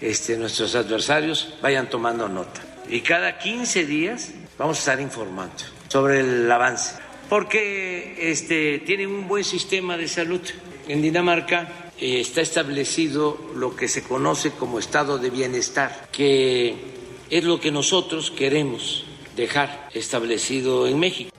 este, nuestros adversarios vayan tomando nota. Y cada 15 días vamos a estar informando sobre el avance, porque este, tienen un buen sistema de salud. En Dinamarca eh, está establecido lo que se conoce como estado de bienestar, que es lo que nosotros queremos dejar establecido en México.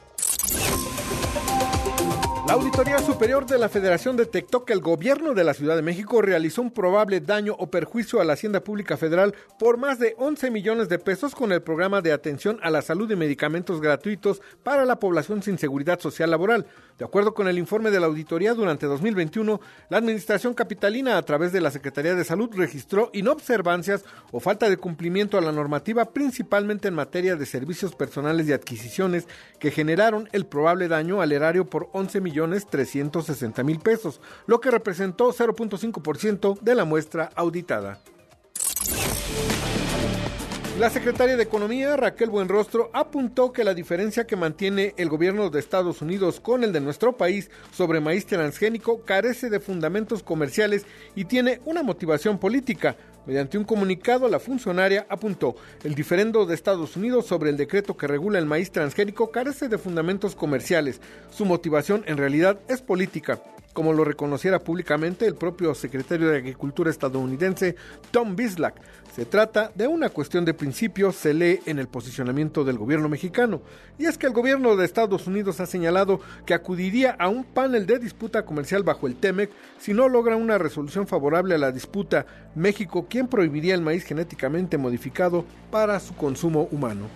La Auditoría Superior de la Federación detectó que el gobierno de la Ciudad de México realizó un probable daño o perjuicio a la Hacienda Pública Federal por más de 11 millones de pesos con el programa de atención a la salud y medicamentos gratuitos para la población sin seguridad social laboral. De acuerdo con el informe de la auditoría, durante 2021, la Administración Capitalina, a través de la Secretaría de Salud, registró inobservancias o falta de cumplimiento a la normativa, principalmente en materia de servicios personales y adquisiciones, que generaron el probable daño al erario por 11 millones 360 mil pesos, lo que representó 0.5% de la muestra auditada. La secretaria de Economía, Raquel Buenrostro, apuntó que la diferencia que mantiene el gobierno de Estados Unidos con el de nuestro país sobre maíz transgénico carece de fundamentos comerciales y tiene una motivación política. Mediante un comunicado, la funcionaria apuntó, el diferendo de Estados Unidos sobre el decreto que regula el maíz transgénico carece de fundamentos comerciales. Su motivación en realidad es política como lo reconociera públicamente el propio secretario de Agricultura estadounidense Tom Bislak. Se trata de una cuestión de principio, se lee en el posicionamiento del gobierno mexicano, y es que el gobierno de Estados Unidos ha señalado que acudiría a un panel de disputa comercial bajo el TEMEC si no logra una resolución favorable a la disputa México, quien prohibiría el maíz genéticamente modificado para su consumo humano.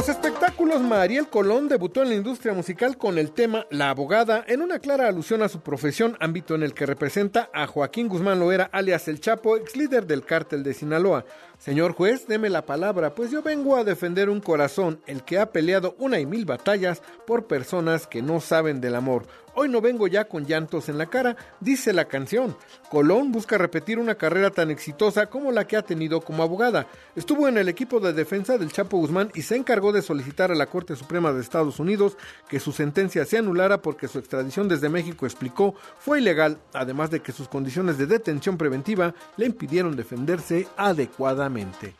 Los espectáculos, Mariel Colón debutó en la industria musical con el tema La Abogada, en una clara alusión a su profesión, ámbito en el que representa a Joaquín Guzmán Loera, alias El Chapo, ex líder del cártel de Sinaloa. Señor juez, deme la palabra, pues yo vengo a defender un corazón, el que ha peleado una y mil batallas por personas que no saben del amor. Hoy no vengo ya con llantos en la cara, dice la canción. Colón busca repetir una carrera tan exitosa como la que ha tenido como abogada. Estuvo en el equipo de defensa del Chapo Guzmán y se encargó de solicitar a la Corte Suprema de Estados Unidos que su sentencia se anulara porque su extradición desde México, explicó, fue ilegal, además de que sus condiciones de detención preventiva le impidieron defenderse adecuadamente.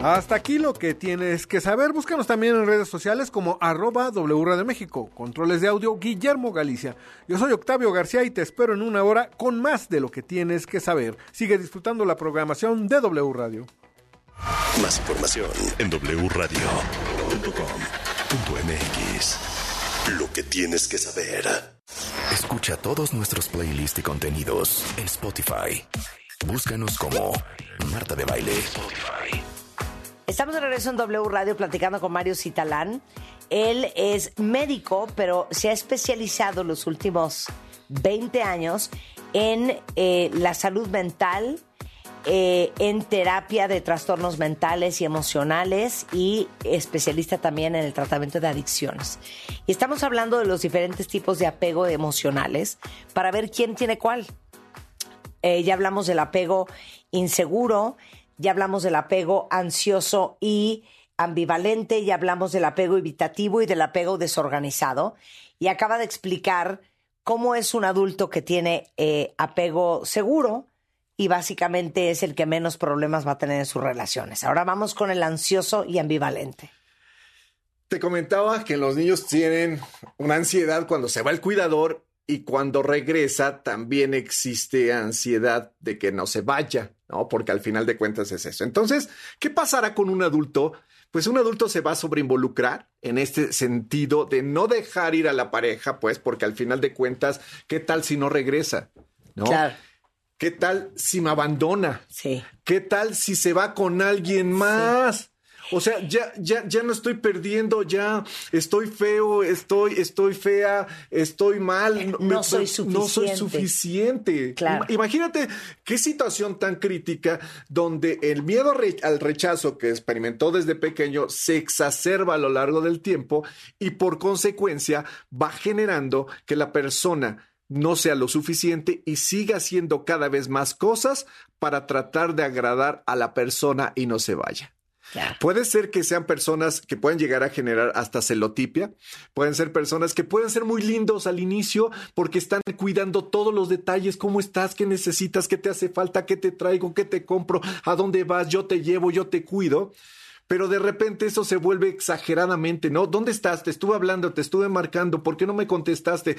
Hasta aquí lo que tienes que saber. Búscanos también en redes sociales como arroba W de México. Controles de audio Guillermo Galicia. Yo soy Octavio García y te espero en una hora con más de lo que tienes que saber. Sigue disfrutando la programación de W Radio. Más información en wradio.com.mx. Lo que tienes que saber. Escucha todos nuestros playlists y contenidos en Spotify. Búscanos como Marta de Baile. Spotify. Estamos de regreso en W Radio platicando con Mario Citalán. Él es médico, pero se ha especializado los últimos 20 años en eh, la salud mental, eh, en terapia de trastornos mentales y emocionales y especialista también en el tratamiento de adicciones. Y estamos hablando de los diferentes tipos de apego emocionales para ver quién tiene cuál. Eh, ya hablamos del apego inseguro, ya hablamos del apego ansioso y ambivalente, ya hablamos del apego evitativo y del apego desorganizado. Y acaba de explicar cómo es un adulto que tiene eh, apego seguro y básicamente es el que menos problemas va a tener en sus relaciones. Ahora vamos con el ansioso y ambivalente. Te comentaba que los niños tienen una ansiedad cuando se va el cuidador y cuando regresa también existe ansiedad de que no se vaya, ¿no? Porque al final de cuentas es eso. Entonces, ¿qué pasará con un adulto? Pues un adulto se va a sobreinvolucrar en este sentido de no dejar ir a la pareja, pues, porque al final de cuentas, ¿qué tal si no regresa? ¿No? Claro. ¿Qué tal si me abandona? Sí. ¿Qué tal si se va con alguien más? O sea, ya, ya, ya no estoy perdiendo, ya estoy feo, estoy, estoy fea, estoy mal. No, soy suficiente. No soy suficiente. Claro. Imagínate qué situación tan crítica donde el miedo al rechazo que experimentó desde pequeño se exacerba a lo largo del tiempo y por consecuencia va generando que la persona no sea lo suficiente y siga haciendo cada vez más cosas para tratar de agradar a la persona y no se vaya. Puede ser que sean personas que pueden llegar a generar hasta celotipia, pueden ser personas que pueden ser muy lindos al inicio porque están cuidando todos los detalles, cómo estás, qué necesitas, qué te hace falta, qué te traigo, qué te compro, a dónde vas, yo te llevo, yo te cuido pero de repente eso se vuelve exageradamente, ¿no? ¿Dónde estás? Te estuve hablando, te estuve marcando, ¿por qué no me contestaste?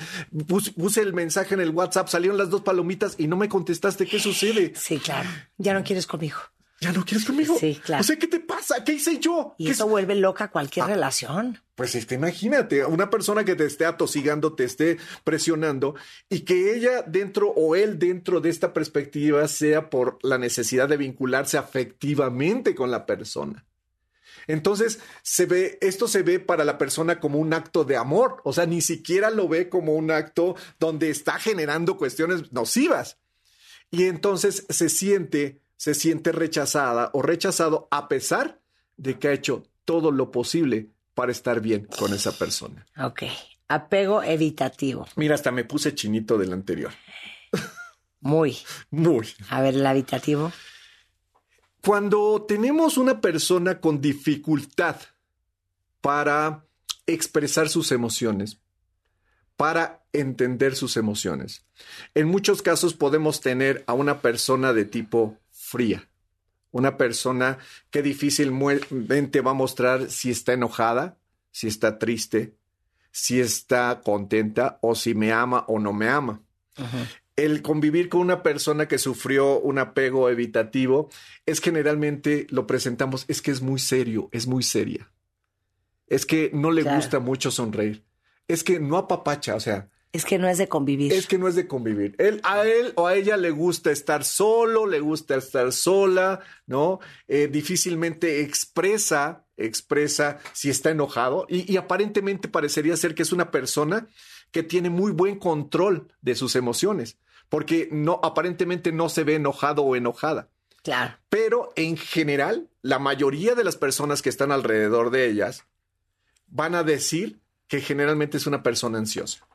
Puse, el mensaje en el WhatsApp, salieron las dos palomitas y no me contestaste, ¿qué sucede? Sí, claro, ya no quieres conmigo. ¿Ya no quieres conmigo? Sí, claro. O sea, ¿qué te pasa? ¿Qué hice yo? Y eso vuelve loca cualquier ah, relación. Pues este, imagínate, una persona que te esté atosigando, te esté presionando y que ella dentro o él dentro de esta perspectiva sea por la necesidad de vincularse afectivamente con la persona. Entonces, se ve, esto se ve para la persona como un acto de amor, o sea, ni siquiera lo ve como un acto donde está generando cuestiones nocivas. Y entonces se siente, se siente rechazada o rechazado a pesar de que ha hecho todo lo posible para estar bien con esa persona. Ok. Apego evitativo. Mira, hasta me puse chinito del anterior. Muy. Muy. A ver, el evitativo. Cuando tenemos una persona con dificultad para expresar sus emociones, para entender sus emociones, en muchos casos podemos tener a una persona de tipo fría, una persona que difícilmente va a mostrar si está enojada, si está triste, si está contenta o si me ama o no me ama el convivir con una persona que sufrió un apego evitativo es generalmente lo presentamos, es que es muy serio, es muy seria. Es que no le gusta mucho sonreír. Es que no apapacha, o sea. Es que no es de convivir. Es que no es de convivir. Él, a él o a ella le gusta estar solo, le gusta estar sola, ¿no? Eh, difícilmente expresa, expresa si está enojado y aparentemente parecería ser que es una persona que tiene muy buen control de sus emociones porque no, aparentemente no se ve enojado o enojada. Claro. Pero en general, la mayoría de las personas que están alrededor de ellas van a decir que generalmente es una persona ansiosa.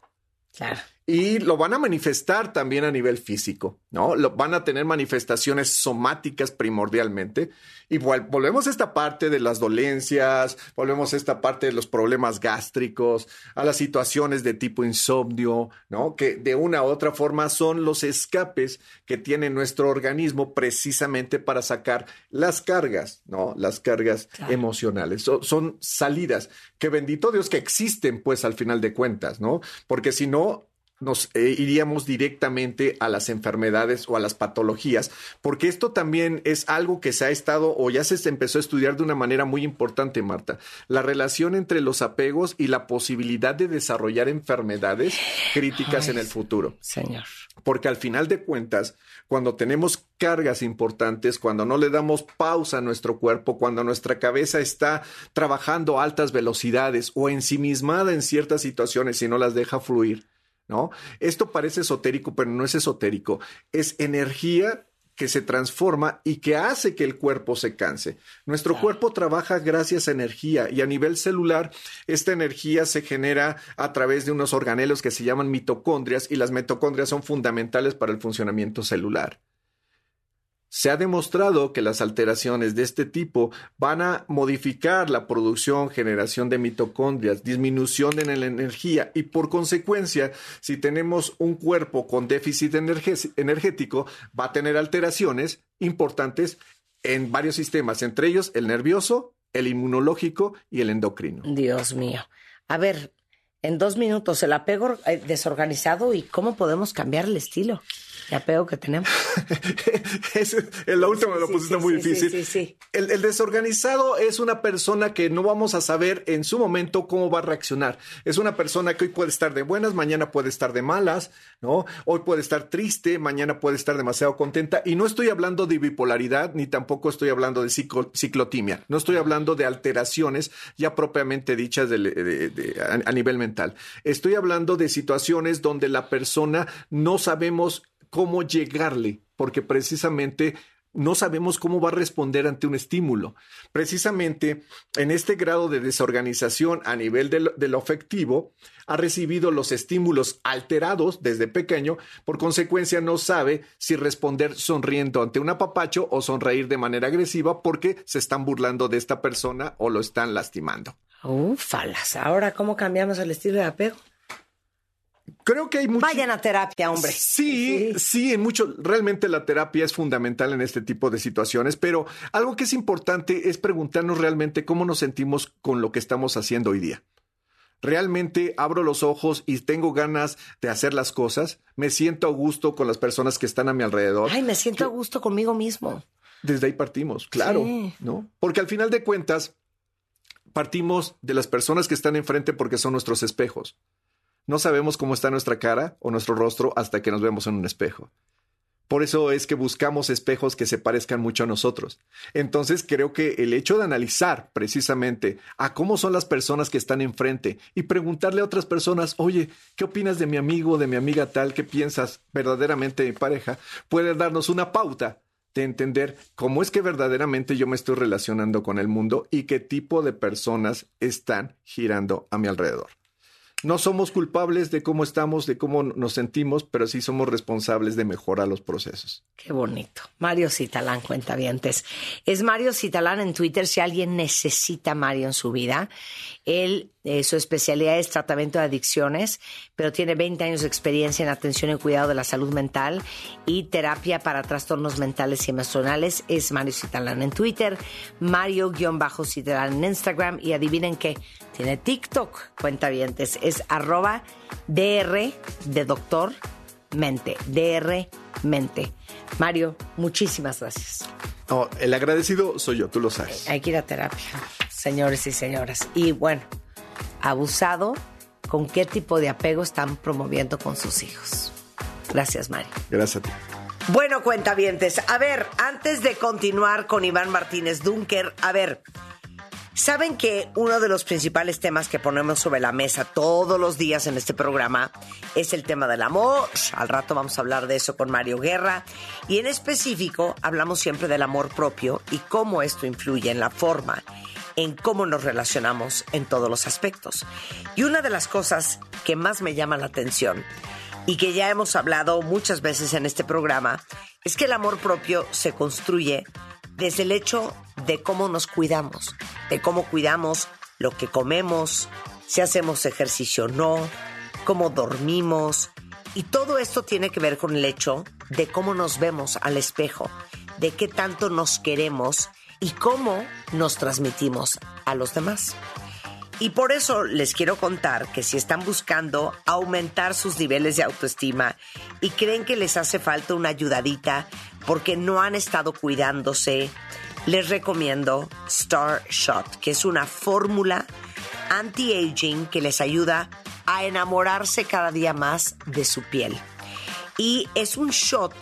Claro y lo van a manifestar también a nivel físico, ¿no? Lo, van a tener manifestaciones somáticas primordialmente. Y volvemos a esta parte de las dolencias, volvemos a esta parte de los problemas gástricos, a las situaciones de tipo insomnio, ¿no? Que de una u otra forma son los escapes que tiene nuestro organismo precisamente para sacar las cargas, ¿no? Las cargas emocionales. son salidas que bendito Dios que existen, pues al final de cuentas, ¿no? Porque si no, nos eh, iríamos directamente a las enfermedades o a las patologías, porque esto también es algo que se ha estado o ya se empezó a estudiar de una manera muy importante, Marta, la relación entre los apegos y la posibilidad de desarrollar enfermedades críticas en el futuro. Señor. Porque al final de cuentas, cuando tenemos cargas importantes, cuando no le damos pausa a nuestro cuerpo, cuando nuestra cabeza está trabajando a altas velocidades o ensimismada en ciertas situaciones y no las deja fluir, ¿no? Esto parece esotérico, pero no es esotérico. Es energía que se transforma y que hace que el cuerpo se canse. Nuestro cuerpo trabaja gracias a energía y a nivel celular esta energía se genera a través de unos organelos que se llaman mitocondrias y las mitocondrias son fundamentales para el funcionamiento celular. Se ha demostrado que las alteraciones de este tipo van a modificar la producción, generación de mitocondrias, disminución en la energía y por consecuencia, si tenemos un cuerpo con déficit energético, va a tener alteraciones importantes en varios sistemas, entre ellos el nervioso, el inmunológico y el endocrino. Dios mío. A ver, en dos minutos, el apego eh, desorganizado y cómo podemos cambiar el estilo. Ya apego que tenemos. es, en la última me lo pusiste muy difícil. El, el, desorganizado es una persona que no vamos a saber en su momento cómo va a reaccionar. Es una persona que hoy puede estar de buenas, mañana puede estar de malas, ¿no? Hoy puede estar triste, mañana puede estar demasiado contenta. Y no estoy hablando de bipolaridad, ni tampoco estoy hablando de ciclotimia. No estoy hablando de alteraciones ya propiamente dichas a nivel mental. Estoy hablando de situaciones donde la persona no sabemos cómo llegarle, porque precisamente no sabemos cómo va a responder ante un estímulo. Precisamente en este grado de desorganización a nivel de lo, afectivo, ha recibido los estímulos alterados desde pequeño, por consecuencia no sabe si responder sonriendo ante un apapacho o sonreír de manera agresiva porque se están burlando de esta persona o lo están lastimando. Ufalas, ahora cómo cambiamos el estilo de apego. Creo que hay mucho. Vayan a terapia, hombre. Sí, sí, en mucho. Realmente la terapia es fundamental en este tipo de situaciones, pero algo que es importante es preguntarnos realmente cómo nos sentimos con lo que estamos haciendo hoy día. ¿Realmente abro los ojos y tengo ganas de hacer las cosas? ¿Me siento a gusto con las personas que están a mi alrededor? Ay, me siento a gusto conmigo mismo. Desde ahí partimos, claro, ¿no? Porque al final de cuentas, partimos de las personas que están enfrente porque son nuestros espejos. No sabemos cómo está nuestra cara o nuestro rostro hasta que nos vemos en un espejo. Por eso es que buscamos espejos que se parezcan mucho a nosotros. Entonces creo que el hecho de analizar precisamente a cómo son las personas que están enfrente y preguntarle a otras personas, oye, ¿qué opinas de mi amigo de mi amiga tal? ¿Qué piensas verdaderamente de mi pareja? Puede darnos una pauta de entender cómo es que verdaderamente yo me estoy relacionando con el mundo y qué tipo de personas están girando a mi alrededor. No somos culpables de cómo estamos, de cómo nos sentimos, pero sí somos responsables de mejorar los procesos. Qué bonito. Mario Citalán, cuentavientes. Es Mario Citalán en Twitter si alguien necesita Mario en su vida. Él, eh, su especialidad es tratamiento de adicciones, pero tiene 20 años de experiencia en atención y cuidado de la salud mental y terapia para trastornos mentales y emocionales. Es Mario Citalán en Twitter, Mario-Citalán en Instagram y adivinen qué, tiene TikTok, cuentavientes, es arroba DR de doctor mente, DR mente. Mario, muchísimas gracias. el agradecido soy yo, tú lo sabes. Hay que ir a terapia, señores y señoras. Y bueno, abusado, ¿con qué tipo de apego están promoviendo con sus hijos? Gracias, Mario. Gracias a ti. Bueno, cuentavientes, a ver, antes de continuar con Iván Martínez Dunker, a ver, Saben que uno de los principales temas que ponemos sobre la mesa todos los días en este programa es el tema del amor. Al rato vamos a hablar de eso con Mario Guerra. Y en específico hablamos siempre del amor propio y cómo esto influye en la forma en cómo nos relacionamos en todos los aspectos. Y una de las cosas que más me llama la atención y que ya hemos hablado muchas veces en este programa es que el amor propio se construye desde el hecho de cómo nos cuidamos, de cómo cuidamos lo que comemos, si hacemos ejercicio o no, cómo dormimos. Y todo esto tiene que ver con el hecho de cómo nos vemos al espejo, de qué tanto nos queremos y cómo nos transmitimos a los demás. Y por eso les quiero contar que si están buscando aumentar sus niveles de autoestima y creen que les hace falta una ayudadita porque no han estado cuidándose, les recomiendo Star Shot, que es una fórmula anti-aging que les ayuda a enamorarse cada día más de su piel. Y es un shot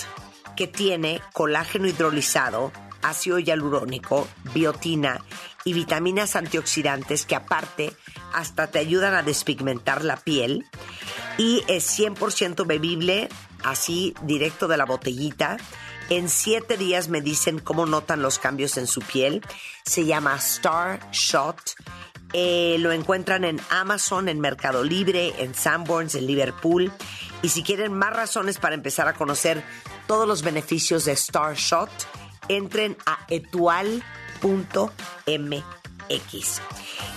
que tiene colágeno hidrolizado, ácido hialurónico, biotina y vitaminas antioxidantes que aparte hasta te ayudan a despigmentar la piel. Y es 100% bebible, así directo de la botellita en siete días me dicen cómo notan los cambios en su piel. Se llama Star Shot. Eh, lo encuentran en Amazon, en Mercado Libre, en Sanborns, en Liverpool. Y si quieren más razones para empezar a conocer todos los beneficios de Star Shot, entren a etual.mx.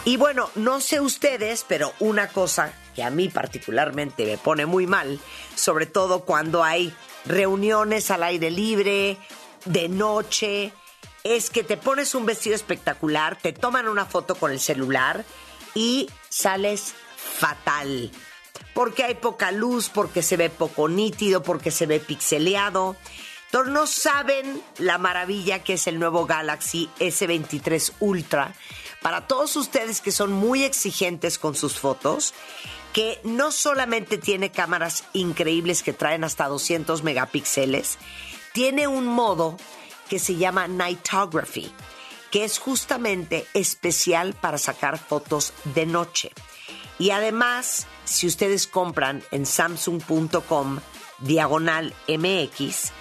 Y bueno, no sé ustedes, pero una cosa que a mí particularmente me pone muy mal, sobre todo cuando hay reuniones al aire libre, de noche, es que te pones un vestido espectacular, te toman una foto con el celular y sales fatal. Porque hay poca luz, porque se ve poco nítido, porque se ve pixeleado. No saben la maravilla que es el nuevo Galaxy S23 Ultra. Para todos ustedes que son muy exigentes con sus fotos que no solamente tiene cámaras increíbles que traen hasta 200 megapíxeles, tiene un modo que se llama Nightography, que es justamente especial para sacar fotos de noche. Y además, si ustedes compran en samsung.com diagonal MX,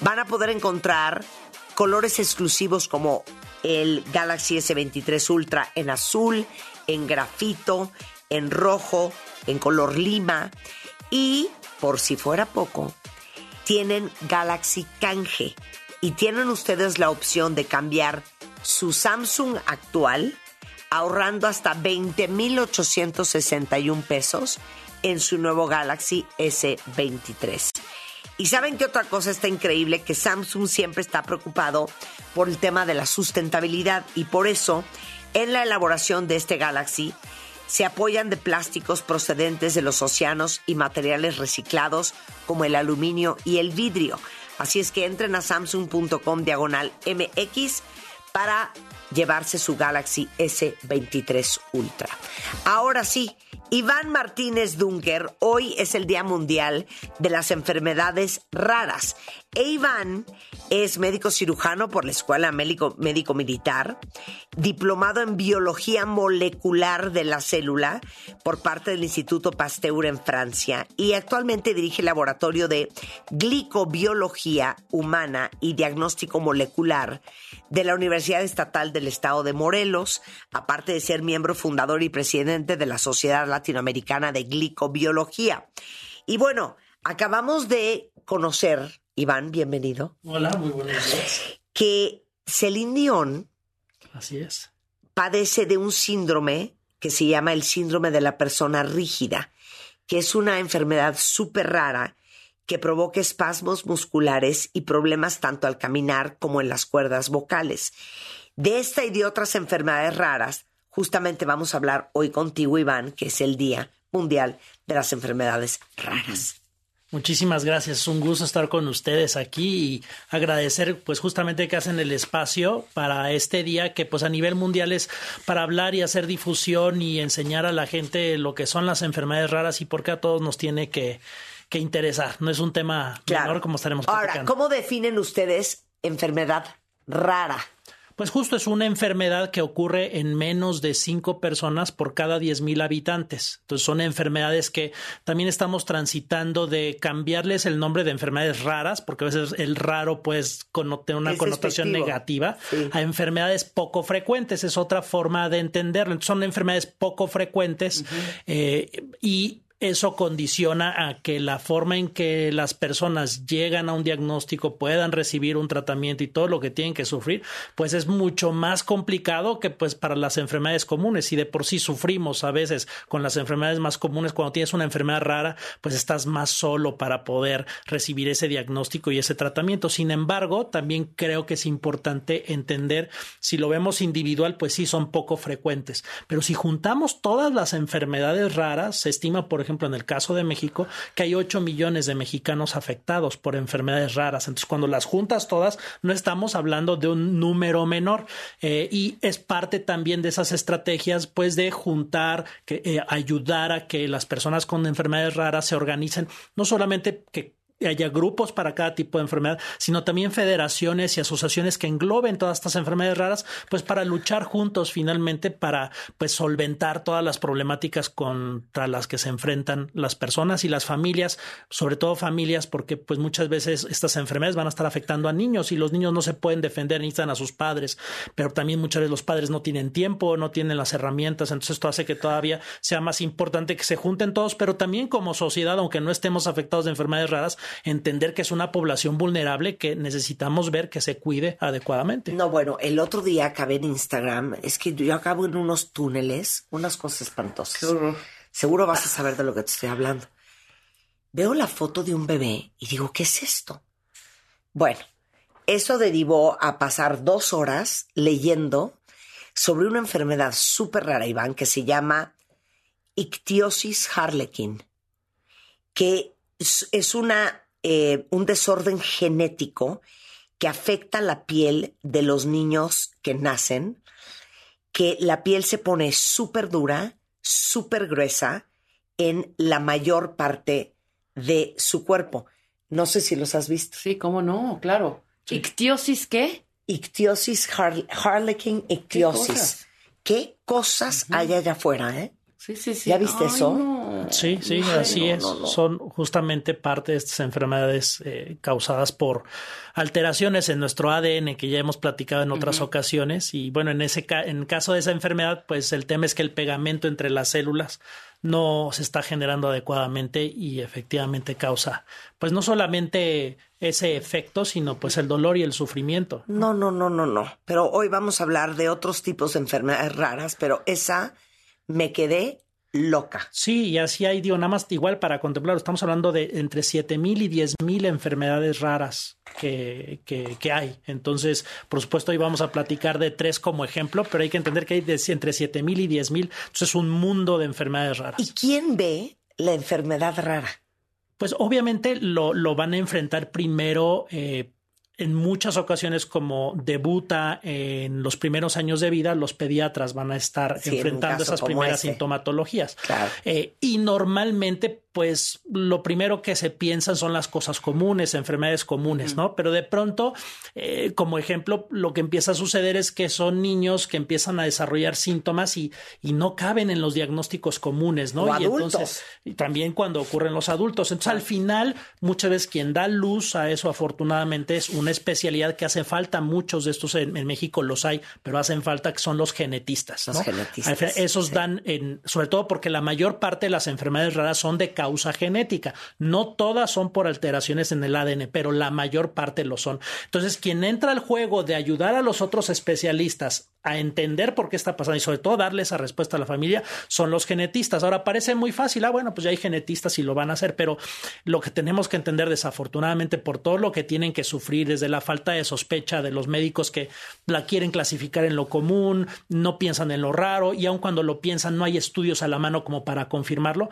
van a poder encontrar colores exclusivos como el Galaxy S23 Ultra en azul, en grafito, en rojo, en color lima y, por si fuera poco, tienen Galaxy Canje y tienen ustedes la opción de cambiar su Samsung actual ahorrando hasta 20,861 pesos en su nuevo Galaxy S23. Y saben que otra cosa está increíble, que Samsung siempre está preocupado por el tema de la sustentabilidad y por eso en la elaboración de este Galaxy se apoyan de plásticos procedentes de los océanos y materiales reciclados como el aluminio y el vidrio. Así es que entren a samsung.com diagonal MX para llevarse su Galaxy S23 Ultra. Ahora sí, Iván Martínez Dunker, hoy es el Día Mundial de las Enfermedades Raras. E Iván es médico cirujano por la Escuela Médico, Médico Militar, diplomado en Biología Molecular de la Célula por parte del Instituto Pasteur en Francia y actualmente dirige el laboratorio de glicobiología humana y diagnóstico molecular de la Universidad Estatal del Estado de Morelos, aparte de ser miembro fundador y presidente de la Sociedad Latinoamericana de Glicobiología. Y bueno, acabamos de conocer, Iván, bienvenido. Hola, muy buenos días. Que Celine Dion Así es. padece de un síndrome que se llama el síndrome de la persona rígida, que es una enfermedad súper rara que provoca espasmos musculares y problemas tanto al caminar como en las cuerdas vocales. De esta y de otras enfermedades raras, justamente vamos a hablar hoy contigo, Iván, que es el Día Mundial de las Enfermedades Raras. Muchísimas gracias, es un gusto estar con ustedes aquí y agradecer pues justamente que hacen el espacio para este día que pues a nivel mundial es para hablar y hacer difusión y enseñar a la gente lo que son las enfermedades raras y por qué a todos nos tiene que, que interesar. No es un tema menor como estaremos Ahora, platicando. ¿cómo definen ustedes enfermedad rara? Pues justo es una enfermedad que ocurre en menos de cinco personas por cada diez mil habitantes. Entonces son enfermedades que también estamos transitando de cambiarles el nombre de enfermedades raras, porque a veces el raro pues tener una Es connotación negativa, Sí. a enfermedades poco frecuentes. Es otra forma de entenderlo. Entonces, son enfermedades poco frecuentes eh, y eso condiciona a que la forma en que las personas llegan a un diagnóstico puedan recibir un tratamiento y todo lo que tienen que sufrir, pues es mucho más complicado que pues para las enfermedades comunes. Y de por sí sufrimos a veces con las enfermedades más comunes, cuando tienes una enfermedad rara, pues estás más solo para poder recibir ese diagnóstico y ese tratamiento. Sin embargo, también creo que es importante entender, si lo vemos individual, pues sí son poco frecuentes. Pero si juntamos todas las enfermedades raras, se estima, por ejemplo, en el caso de México, que hay 8 millones de mexicanos afectados por enfermedades raras. Entonces, cuando las juntas todas, no estamos hablando de un número menor. Eh, y es parte también de esas estrategias, pues, de juntar, que, eh, ayudar a que las personas con enfermedades raras se organicen, no solamente que haya grupos para cada tipo de enfermedad, sino también federaciones y asociaciones que engloben todas estas enfermedades raras, pues para luchar juntos finalmente para pues solventar todas las problemáticas contra las que se enfrentan las personas y las familias, sobre todo familias, porque pues muchas veces estas enfermedades van a estar afectando a niños y los niños no se pueden defender, necesitan a sus padres, pero también muchas veces los padres no tienen tiempo, no tienen las herramientas, entonces esto hace que todavía sea más importante que se junten todos, pero también como sociedad, aunque no estemos afectados de enfermedades raras, entender que es una población vulnerable que necesitamos ver que se cuide adecuadamente. No, bueno, el otro día acabé en Instagram, es que yo acabo en unos túneles, unas cosas espantosas. Seguro vas a saber de lo que te estoy hablando. Veo la foto de un bebé y digo, ¿qué es esto? Bueno, eso derivó a pasar dos horas leyendo sobre una enfermedad súper rara, Iván, que se llama ictiosis harlequin, que es, es una, eh, un desorden genético que afecta la piel de los niños que nacen, que la piel se pone súper dura, súper gruesa en la mayor parte de su cuerpo. No sé si los has visto. Sí, cómo no, claro. ¿Ictiosis qué? Ictiosis, har- harlequin ictiosis. cosas? ¿Qué cosas hay allá afuera, eh? Sí, sí, sí. ¿Ya viste Ay, eso? no. Sí, sí, Ay, así no, es. no, no. Son justamente parte de estas enfermedades eh, causadas por alteraciones en nuestro ADN que ya hemos platicado en otras ocasiones. Y bueno, en ese ca- en caso de esa enfermedad, pues el tema es que el pegamento entre las células no se está generando adecuadamente y efectivamente causa, pues no solamente ese efecto, sino pues el dolor y el sufrimiento. No, no, no, no, no. Pero hoy vamos a hablar de otros tipos de enfermedades raras, pero esa me quedé loca. Sí, y así hay, digo, nada más igual para contemplar, estamos hablando de entre 7.000 y 10.000 enfermedades raras que, que, que hay. Entonces, por supuesto, hoy vamos a platicar de tres como ejemplo, pero hay que entender que hay de, entre 7.000 y 10.000, entonces es un mundo de enfermedades raras. ¿Y quién ve la enfermedad rara? Pues obviamente lo, lo van a enfrentar primero eh, en muchas ocasiones como debuta en los primeros años de vida, los pediatras van a estar Sí, enfrentando esas primeras ese. sintomatologías. Claro. Eh, y normalmente, pues lo primero que se piensan son las cosas comunes, enfermedades comunes, ¿no? Pero de pronto, eh, como ejemplo, lo que empieza a suceder es que son niños que empiezan a desarrollar síntomas y, y no caben en los diagnósticos comunes, ¿no? O y adultos. entonces, y también cuando ocurren los adultos. Entonces, al final, muchas veces quien da luz a eso, afortunadamente, es una especialidad que hace falta. Muchos de estos en, en México los hay, pero hacen falta que son los genetistas. Los ¿no? genetistas, Al final, Esos sí. dan, en, sobre todo porque la mayor parte de las enfermedades raras son de causa genética. No todas son por alteraciones en el ADN, pero la mayor parte lo son. Entonces, quien entra al juego de ayudar a los otros especialistas a entender por qué está pasando y sobre todo darle esa respuesta a la familia son los genetistas. Ahora parece muy fácil, ah, bueno, pues ya hay genetistas y lo van a hacer, pero lo que tenemos que entender desafortunadamente por todo lo que tienen que sufrir desde la falta de sospecha de los médicos que la quieren clasificar en lo común, no piensan en lo raro y aun cuando lo piensan no hay estudios a la mano como para confirmarlo,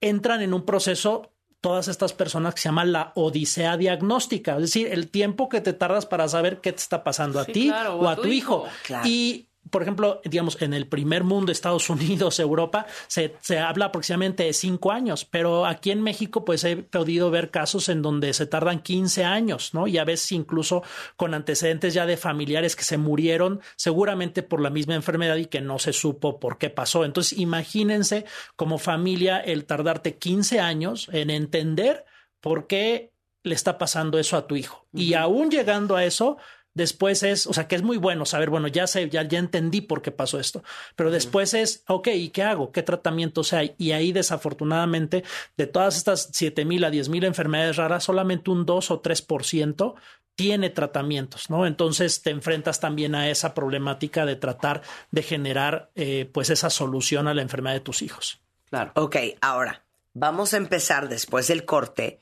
entran en un proceso todas estas personas que se llama la odisea diagnóstica, es decir, el tiempo que te tardas para saber qué te está pasando a Sí, ti claro, o a tu hijo. Claro. Y por ejemplo, digamos, en el primer mundo, Estados Unidos, Europa, se, se habla aproximadamente de cinco años, pero aquí en México, pues he podido ver casos en donde se tardan 15 años, ¿no? Y a veces incluso con antecedentes ya de familiares que se murieron seguramente por la misma enfermedad y que no se supo por qué pasó. Entonces, imagínense como familia el tardarte 15 años en entender por qué le está pasando eso a tu hijo. Y aún llegando a eso, después es, o sea, que es muy bueno saber, bueno, ya sé, ya, ya entendí por qué pasó esto, pero después es, ok, ¿y qué hago? ¿Qué tratamientos hay? Y ahí desafortunadamente, de todas estas 7 mil a 10 mil enfermedades raras, solamente un 2 o 3 por ciento tiene tratamientos, ¿no? Entonces te enfrentas también a esa problemática de tratar de generar, eh, pues, esa solución a la enfermedad de tus hijos. Claro. Ok, ahora vamos a empezar después del corte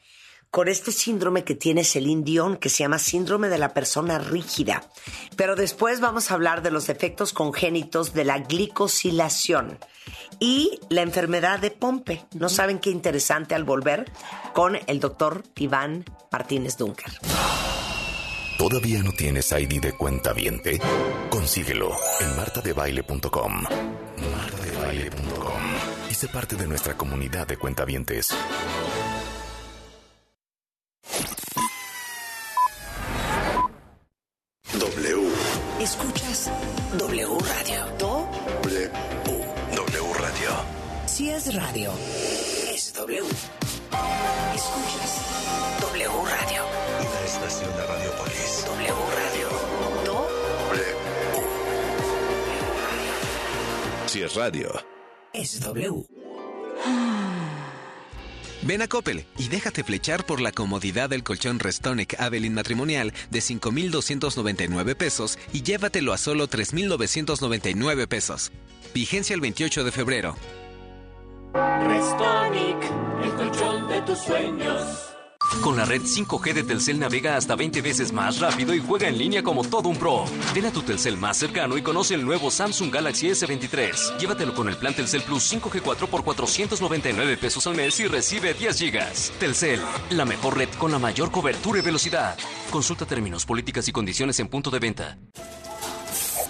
con este síndrome que tiene Celine Dion que se llama síndrome de la persona rígida. Pero después vamos a hablar de los defectos congénitos de la glicosilación y la enfermedad de Pompe. ¿No saben qué interesante al volver con el doctor Iván Martínez Dunker? ¿Todavía no tienes ID de cuenta viente? Consíguelo en martadebaile.com. Martadebaile.com. Y sé parte de nuestra comunidad de cuentavientes. Escuchas W Radio. Do W. W Radio. si es radio, es W. Escuchas W Radio. Una estación de Radiopolis. W Radio. Do W. Si es radio. es W. Ven a Coppel y déjate flechar por la comodidad del colchón Restonic Avelin matrimonial de 5,299 pesos y llévatelo a solo 3,999 pesos. Vigencia el 28 de febrero. Restonic, el colchón de tus sueños. Con la red 5G de Telcel navega hasta 20 veces más rápido y juega en línea como todo un pro. Ven a tu Telcel más cercano y conoce el nuevo Samsung Galaxy S23. Llévatelo con el plan Telcel Plus 5G 4 por 499 pesos al mes y recibe 10 gigas. Telcel, la mejor red con la mayor cobertura y velocidad. Consulta términos, políticas y condiciones en punto de venta.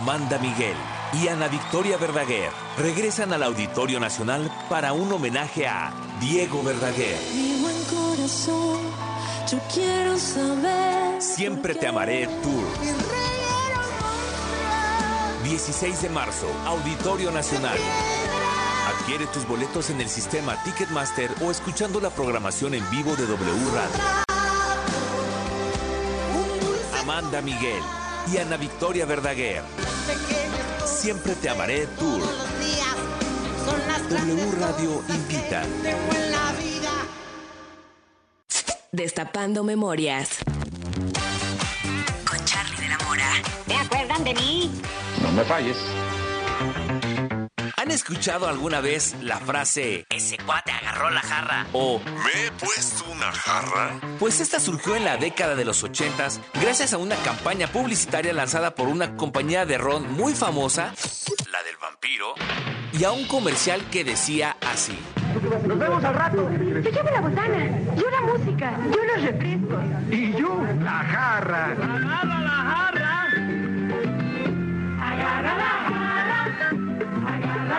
Amanda Miguel y Ana Victoria Verdaguer regresan al Auditorio Nacional para un homenaje a Diego Verdaguer. Mi buen corazón, yo quiero saber. Siempre te amaré Tour. 16 de marzo, Auditorio Nacional. Adquiere tus boletos en el sistema Ticketmaster o escuchando la programación en vivo de W Radio. Amanda Miguel y Ana Victoria Verdaguer. Siempre te amaré Tour. W Radio invita. Destapando memorias. Con Charlie de la Mora. ¿Te acuerdan de mí? No me falles. ¿Han escuchado alguna vez la frase ese cuate agarró la jarra? O ¿Me he puesto una jarra? Pues esta surgió en la década de los 80 gracias a una campaña publicitaria lanzada por una compañía de ron muy famosa, la del vampiro, y a un comercial que decía así. Nos vemos al rato. Yo llevo la botana, yo la música, yo los refrescos. Y yo la jarra. La jarra.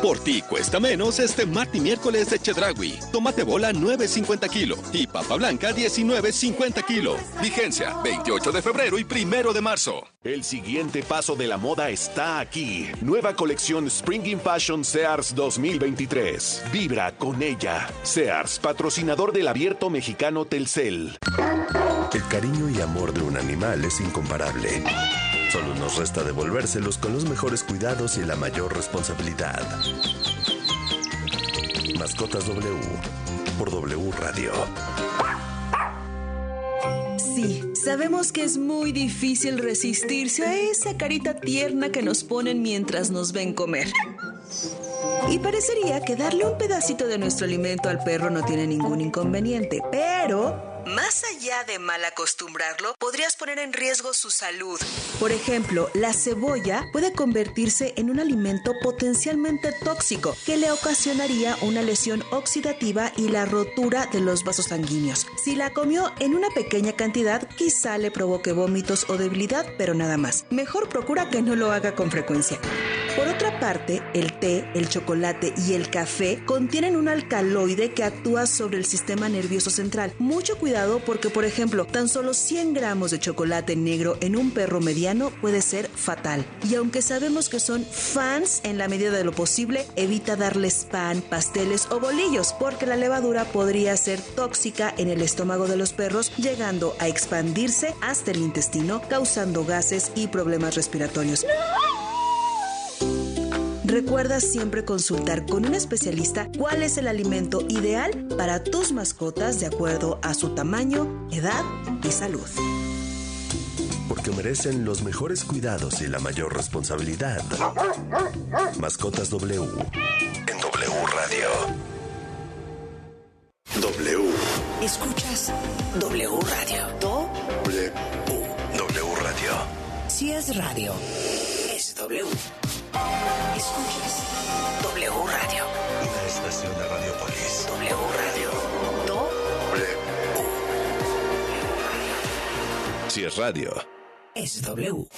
Por ti cuesta menos este martes y miércoles de Chedragui. Tomate bola 9.50 kilo y papa blanca 19.50 kilo. Vigencia 28 de febrero y 1 de marzo. El siguiente paso de la moda está aquí. Nueva colección Spring in Fashion Sears 2023. Vibra con ella. Sears, patrocinador del abierto mexicano Telcel. El cariño y amor de un animal es incomparable. Solo nos resta devolvérselos con los mejores cuidados y la mayor responsabilidad. Mascotas W por W Radio. Sí, sabemos que es muy difícil resistirse a esa carita tierna que nos ponen mientras nos ven comer. Y parecería que darle un pedacito de nuestro alimento al perro no tiene ningún inconveniente, pero más allá de mal acostumbrarlo, podrías poner en riesgo su salud. Por ejemplo, la cebolla puede convertirse en un alimento potencialmente tóxico que le ocasionaría una lesión oxidativa y la rotura de los vasos sanguíneos. Si la comió en una pequeña cantidad, quizá le provoque vómitos o debilidad, pero nada más. Mejor procura que no lo haga con frecuencia. Por otra parte, el té, el chocolate y el café contienen un alcaloide que actúa sobre el sistema nervioso central. Mucho cuidado porque, por ejemplo, tan solo 100 gramos de chocolate negro en un perro mediano puede ser fatal. Y aunque sabemos que son fans en la medida de lo posible, evita darles pan, pasteles o bolillos porque la levadura podría ser tóxica en el estómago de los perros, llegando a expandirse hasta el intestino, causando gases y problemas respiratorios. Recuerda siempre consultar con un especialista cuál es el alimento ideal para tus mascotas de acuerdo a su tamaño, edad y salud. Por porque merecen los mejores cuidados y la mayor responsabilidad. Mascotas W en W Radio. W. Escuchas W Radio. Do. W. W Radio. Si es radio, es W. Escuchas W Radio. Una estación de Radiopolis. W Radio. Do. W. Si es radio. Es W.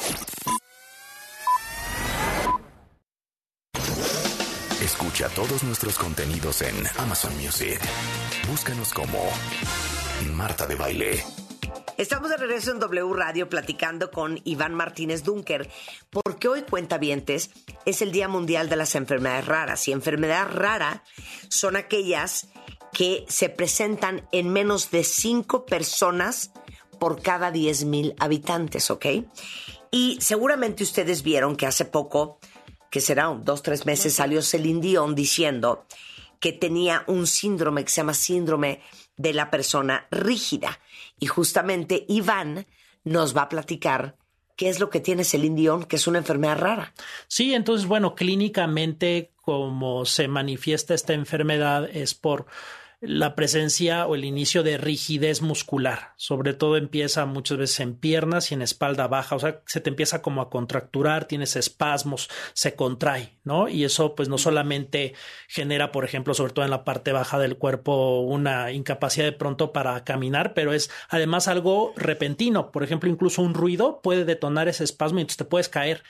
Escucha todos nuestros contenidos en Amazon Music. Búscanos como Marta de Baile. Estamos de regreso en W Radio platicando con Iván Martínez Dunker, porque hoy cuentavientes es el Día Mundial de las Enfermedades Raras. Y enfermedad rara son aquellas que se presentan en menos de 5 personas por cada 10 mil habitantes, ¿ok? Y seguramente ustedes vieron que hace poco, que será un dos, tres meses, salió Celine Dion diciendo que tenía un síndrome que se llama síndrome de la persona rígida. Y justamente Iván nos va a platicar qué es lo que tiene Celine Dion, que es una enfermedad rara. Sí, entonces, bueno, clínicamente, como se manifiesta esta enfermedad es por la presencia o el inicio de rigidez muscular. Sobre todo empieza muchas veces en piernas y en espalda baja. O sea, se te empieza como a contracturar, tienes espasmos, se contrae, ¿no? Y eso pues no solamente genera, por ejemplo, sobre todo en la parte baja del cuerpo, una incapacidad de pronto para caminar, pero es además algo repentino. Por ejemplo, incluso un ruido puede detonar ese espasmo y entonces te puedes caer.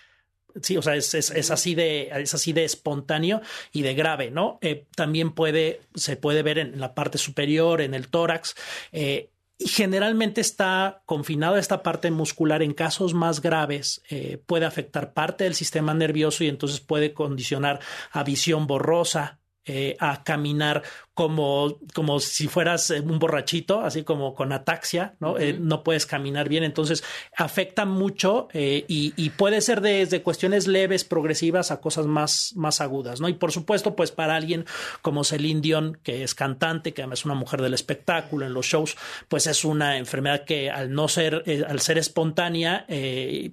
Sí, o sea, es, es, es, así de, es así de espontáneo y de grave, ¿no? Eh, también puede, se puede ver en la parte superior, en el tórax. Eh, y generalmente está confinado a esta parte muscular en casos más graves, eh, puede afectar parte del sistema nervioso y entonces puede condicionar a visión borrosa, eh, a caminar como, como si fueras eh, un borrachito, así como con ataxia, ¿no? Eh, no puedes caminar bien, entonces afecta mucho y, y, puede ser desde cuestiones leves, progresivas, a cosas más, más agudas, ¿no? Y por supuesto, pues para alguien como Celine Dion, que es cantante, que además es una mujer del espectáculo en los shows, pues es una enfermedad que al no ser, al ser espontánea,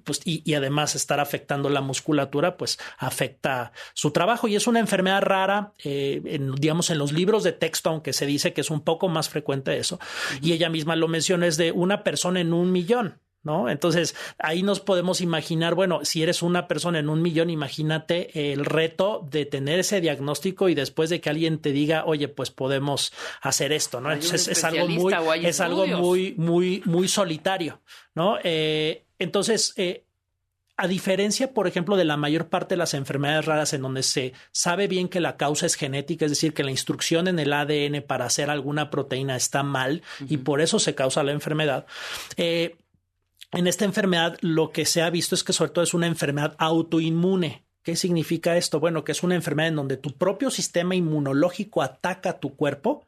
pues y, y además estar afectando la musculatura, pues afecta su trabajo y es una enfermedad rara, en, digamos, en los libros de texto, aunque se dice que es un poco más frecuente eso, y ella misma lo menciona, es de una persona en un millón. ¿No? Entonces ahí nos podemos imaginar, bueno, si eres una persona en un millón, imagínate el reto de tener ese diagnóstico y después de que alguien te diga, oye, pues podemos hacer esto, ¿no? Entonces es algo muy, es algo muy, muy, muy solitario, ¿no? Eh, entonces, eh, a diferencia, por ejemplo, de la mayor parte de las enfermedades raras en donde se sabe bien que la causa es genética, es decir, que la instrucción en el ADN para hacer alguna proteína está mal y por eso se causa la enfermedad. Eh, en esta enfermedad lo que se ha visto es que sobre todo es una enfermedad autoinmune. ¿Qué significa esto? Bueno, que es una enfermedad en donde tu propio sistema inmunológico ataca tu cuerpo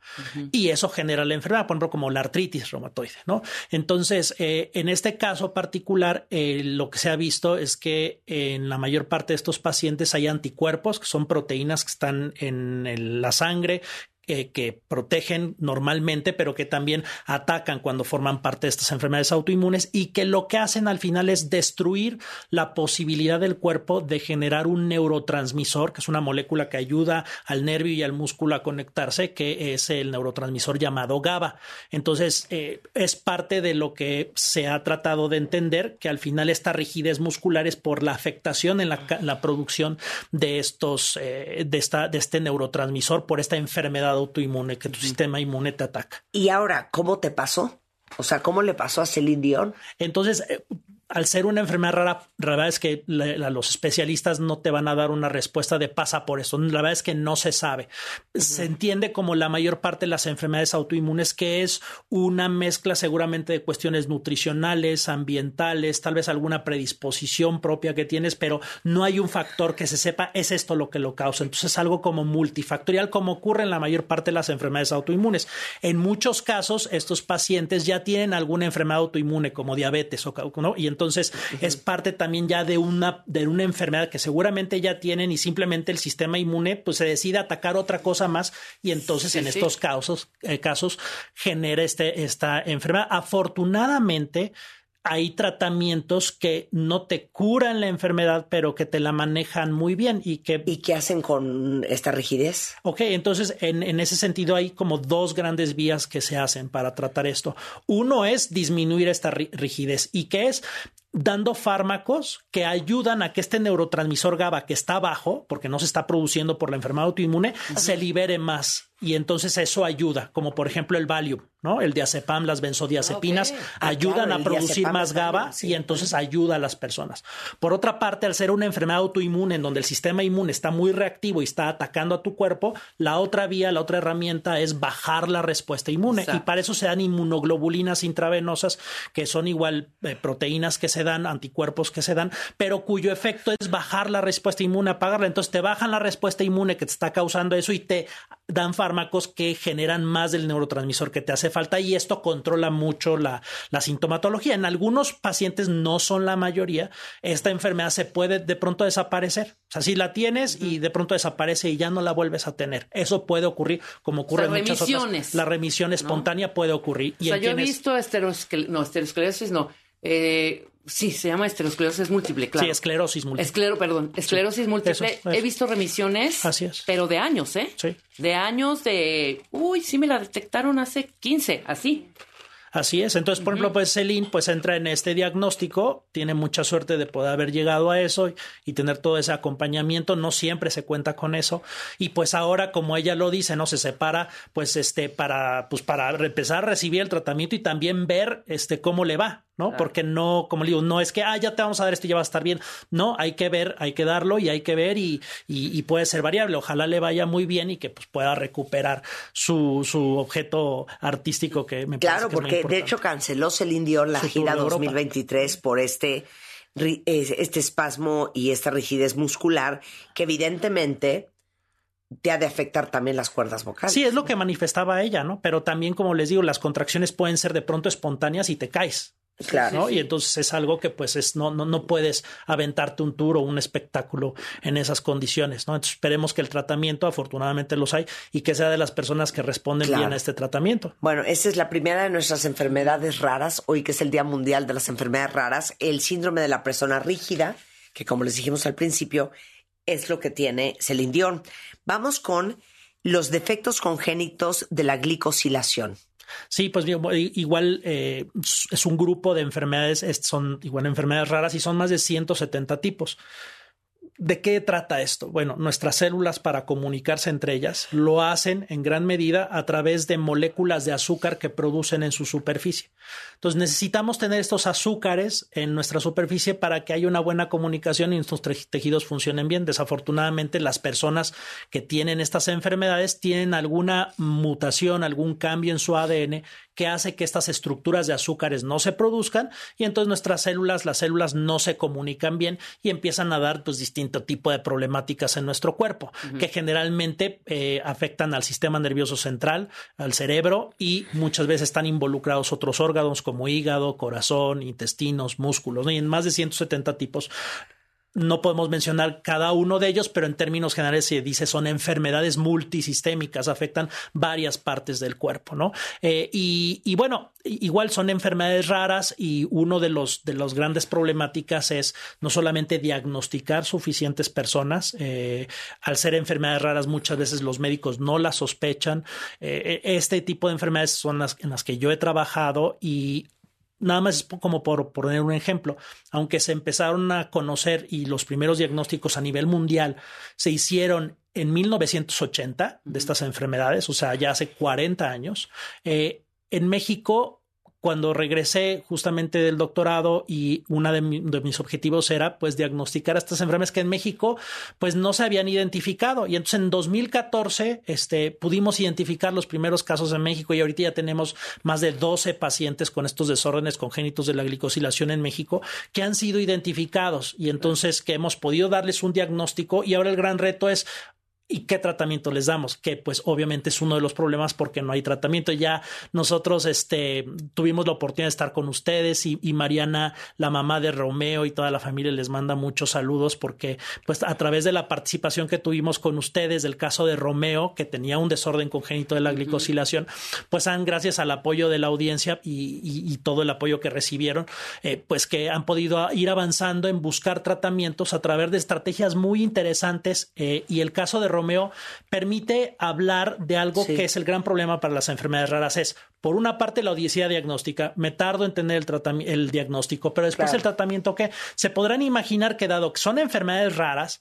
y eso genera la enfermedad, por ejemplo, como la artritis reumatoide, ¿no? Entonces, eh, en este caso particular, eh, lo que se ha visto es que en la mayor parte de estos pacientes hay anticuerpos, que son proteínas que están en el, la sangre, eh, que protegen normalmente, pero que también atacan cuando forman parte de estas enfermedades autoinmunes y que lo que hacen al final es destruir la posibilidad del cuerpo de generar un neurotransmisor, que es una molécula que ayuda al nervio y al músculo a conectarse, que es el neurotransmisor llamado GABA. Entonces, eh, es parte de lo que se ha tratado de entender, que al final esta rigidez muscular es por la afectación en la, producción de estos, eh, de, esta, de este neurotransmisor, por esta enfermedad autoinmune, que tu sistema inmune te ataca. ¿Y ahora cómo te pasó? O sea, ¿cómo le pasó a Celine Dion? Entonces, eh, al ser una enfermedad rara, la verdad es que la, la, los especialistas no te van a dar una respuesta de pasa por eso. La verdad es que no se sabe. Uh -huh. Se entiende como la mayor parte de las enfermedades autoinmunes que es una mezcla seguramente de cuestiones nutricionales, ambientales, tal vez alguna predisposición propia que tienes, pero no hay un factor que se sepa es esto lo que lo causa. Entonces es algo como multifactorial como ocurre en la mayor parte de las enfermedades autoinmunes. En muchos casos estos pacientes ya tienen alguna enfermedad autoinmune como diabetes o ¿no? y entonces uh -huh. es parte también ya de una, de una enfermedad que seguramente ya tienen y simplemente el sistema inmune pues se decide atacar otra cosa más y entonces sí, en sí. estos casos, eh, casos genera este, esta enfermedad. Afortunadamente, hay tratamientos que no te curan la enfermedad, pero que te la manejan muy bien y que... ¿Y qué hacen con esta rigidez? Ok, entonces en, en ese sentido hay como dos grandes vías que se hacen para tratar esto. Uno es disminuir esta rigidez y que es dando fármacos que ayudan a que este neurotransmisor GABA que está bajo, porque no se está produciendo por la enfermedad autoinmune, se libere más y entonces eso ayuda, como por ejemplo el Valium, ¿no? El diazepam, las benzodiazepinas Ah, ayudan claro, a producir más GABA sí. y entonces ayuda a las personas. Por otra parte, al ser una enfermedad autoinmune en donde el sistema inmune está muy reactivo y está atacando a tu cuerpo, la otra vía, la otra herramienta es bajar la respuesta inmune y para eso se dan inmunoglobulinas intravenosas que son igual eh, proteínas que se dan, anticuerpos que se dan, pero cuyo efecto es bajar la respuesta inmune, apagarla. Entonces te bajan la respuesta inmune que te está causando eso y te dan fármacos que generan más del neurotransmisor que te hace falta y esto controla mucho la, la sintomatología. En algunos pacientes, no son la mayoría, esta enfermedad se puede de pronto desaparecer. O sea, si la tienes y de pronto desaparece y ya no la vuelves a tener. Eso puede ocurrir como ocurre O sea, en muchas remisiones, otras. La remisión espontánea puede ocurrir. O Y sea, en yo he visto esterosclerosis, no, esterosclerosis no. Eh, sí, se llama esterosclerosis múltiple, claro. Sí, esclerosis múltiple. Esclero, perdón, esclerosis múltiple. eso, He visto remisiones, Así es. pero de años, ¿eh? Sí. De años de, uy, sí me la detectaron hace 15, así. Así es. Entonces, por ejemplo, pues Celine pues entra en este diagnóstico, tiene mucha suerte de poder haber llegado a eso y, y tener todo ese acompañamiento. No siempre se cuenta con eso. Y pues ahora, como ella lo dice, no se separa, pues este, para, pues para empezar a recibir el tratamiento y también ver este cómo le va. ¿No? Porque no, como le digo, no es que, ah, ya te vamos a dar esto y ya va a estar bien. No, hay que ver, hay que darlo y hay que ver y, y, y puede ser variable. Ojalá le vaya muy bien y que pues, pueda recuperar su, su objeto artístico que me Claro, parece que es muy porque de hecho canceló Celine Dion la Su gira de Europa. 2023 por este, este espasmo y esta rigidez muscular que evidentemente te ha de afectar también las cuerdas vocales. Sí, es lo que manifestaba ella, ¿no? Pero también, como les digo, las contracciones pueden ser de pronto espontáneas y te caes. Claro. ¿no? Y entonces es algo que pues es, no, no, no puedes aventarte un tour o un espectáculo en esas condiciones, ¿no? Entonces esperemos que el tratamiento, afortunadamente los hay, y que sea de las personas que responden Claro. bien a este tratamiento. Bueno, esta es la primera de nuestras enfermedades raras, hoy que es el Día Mundial de las Enfermedades Raras, el síndrome de la persona rígida, que como les dijimos al principio, es lo que tiene Celine Dion. Vamos con los defectos congénitos de la glicosilación. Sí, pues igual eh, es un grupo de enfermedades, es- son igual enfermedades raras y son más de 170 tipos. ¿De qué trata esto? Bueno, nuestras células para comunicarse entre ellas lo hacen en gran medida a través de moléculas de azúcar que producen en su superficie. Entonces necesitamos tener estos azúcares en nuestra superficie para que haya una buena comunicación y nuestros tejidos funcionen bien. Desafortunadamente, las personas que tienen estas enfermedades tienen alguna mutación, algún cambio en su ADN que hace que estas estructuras de azúcares no se produzcan y entonces nuestras células, las células no se comunican bien y empiezan a dar pues distinto tipo de problemáticas en nuestro cuerpo que generalmente eh, afectan al sistema nervioso central, al cerebro y muchas veces están involucrados otros órganos como hígado, corazón, intestinos, músculos ¿no? y en más de 170 tipos. No podemos mencionar cada uno de ellos, pero en términos generales se dice son enfermedades multisistémicas, afectan varias partes del cuerpo, ¿no? Eh, y, bueno, igual son enfermedades raras y uno de los de grandes problemáticas es no solamente diagnosticar suficientes personas, eh, al ser enfermedades raras muchas veces los médicos no las sospechan. Eh, este tipo de enfermedades son las en las que yo he trabajado y Nada más es como por poner un ejemplo, aunque se empezaron a conocer y los primeros diagnósticos a nivel mundial se hicieron en 1980 de estas enfermedades, o sea, ya hace 40 años, eh, en México cuando regresé justamente del doctorado y uno de, mi- de mis objetivos era pues diagnosticar estas enfermedades que en México pues no se habían identificado. Y entonces en 2014 este pudimos identificar los primeros casos en México y ahorita ya tenemos más de 12 pacientes con estos desórdenes congénitos de la glicosilación en México que han sido identificados. Y entonces que hemos podido darles un diagnóstico y ahora el gran reto es ¿Y qué tratamiento les damos? Que pues obviamente es uno de los problemas porque no hay tratamiento. Ya nosotros este, tuvimos la oportunidad de estar con ustedes y, y, Mariana, la mamá de Romeo y toda la familia les manda muchos saludos porque pues a través de la participación que tuvimos con ustedes del caso de Romeo, que tenía un desorden congénito de la glicosilación, pues han gracias al apoyo de la audiencia y, y, y todo el apoyo que recibieron, eh, pues que han podido ir avanzando en buscar tratamientos a través de estrategias muy interesantes eh, y el caso de Romeo Romeo permite hablar de algo sí. que es el gran problema para las enfermedades raras. Es, por una parte, la odisea diagnóstica. Me tardo en tener el, el diagnóstico, pero después claro. el tratamiento que se podrán imaginar que dado que son enfermedades raras,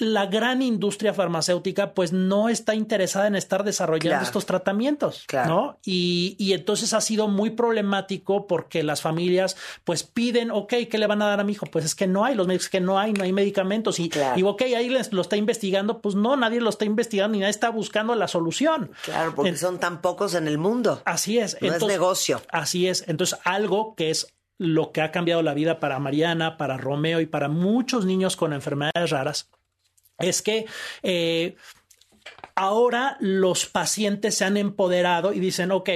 la gran industria farmacéutica pues no está interesada en estar desarrollando claro. estos tratamientos, claro. ¿no? Y, y, entonces ha sido muy problemático porque las familias pues piden, ok, ¿qué le van a dar a mi hijo? Pues es que no hay, los médicos que no hay, no hay medicamentos y, y ok, ahí les, lo está investigando, pues no, nadie lo está investigando ni nadie está buscando la solución. Claro, porque en, son tan pocos en el mundo. Así es. No entonces, es negocio. Así es. Entonces, algo que es lo que ha cambiado la vida para Mariana, para Romeo y para muchos niños con enfermedades raras es que eh, ahora los pacientes se han empoderado y dicen, ok,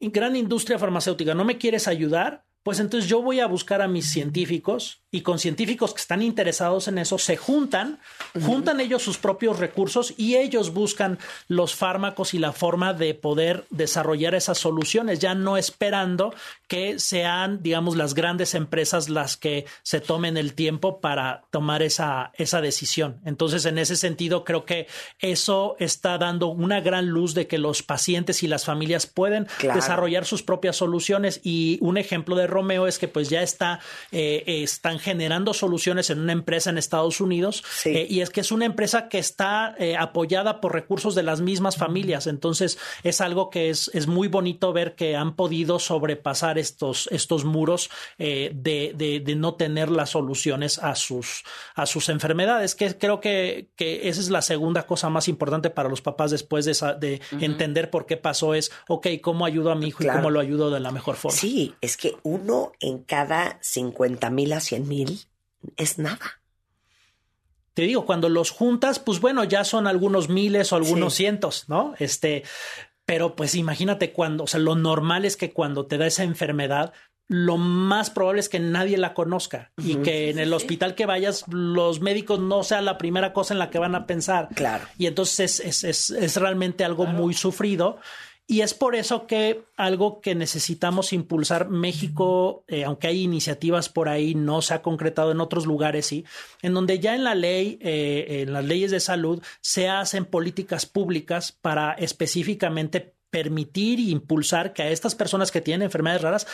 gran industria farmacéutica, ¿no me quieres ayudar? Pues entonces yo voy a buscar a mis científicos y con científicos que están interesados en eso se juntan, uh -huh. juntan ellos sus propios recursos y ellos buscan los fármacos y la forma de poder desarrollar esas soluciones, ya no esperando que sean, digamos, las grandes empresas las que se tomen el tiempo para tomar esa, esa decisión. Entonces, en ese sentido, creo que eso está dando una gran luz de que los pacientes y las familias pueden claro. desarrollar sus propias soluciones y un ejemplo de Romeo es que pues ya está, eh, están generando soluciones en una empresa en Estados Unidos sí. eh, y es que es una empresa que está eh, apoyada por recursos de las mismas familias. Entonces es algo que es, es muy bonito ver que han podido sobrepasar estos, estos muros eh, de, de, de, no tener las soluciones a sus, a sus enfermedades, que creo que, que esa es la segunda cosa más importante para los papás después de, esa, de uh -huh. entender por qué pasó es, ok, ¿cómo ayudo a mi hijo claro. y cómo lo ayudo de la mejor forma? Sí, es que uno en cada 50 mil a 100 mil es nada. Te digo, cuando los juntas, pues bueno, ya son algunos miles o algunos sí. cientos, ¿no? Este, pero pues imagínate cuando, o sea, lo normal es que cuando te da esa enfermedad, lo más probable es que nadie la conozca uh -huh. y que en el hospital que vayas los médicos no sea la primera cosa en la que van a pensar. Claro. Y entonces es, es, es, es realmente algo claro. muy sufrido. Y es por eso que algo que necesitamos impulsar México, eh, aunque hay iniciativas por ahí, no se ha concretado en otros lugares, sí, en donde ya en la ley, eh, en las leyes de salud, se hacen políticas públicas para específicamente permitir e impulsar que a estas personas que tienen enfermedades raras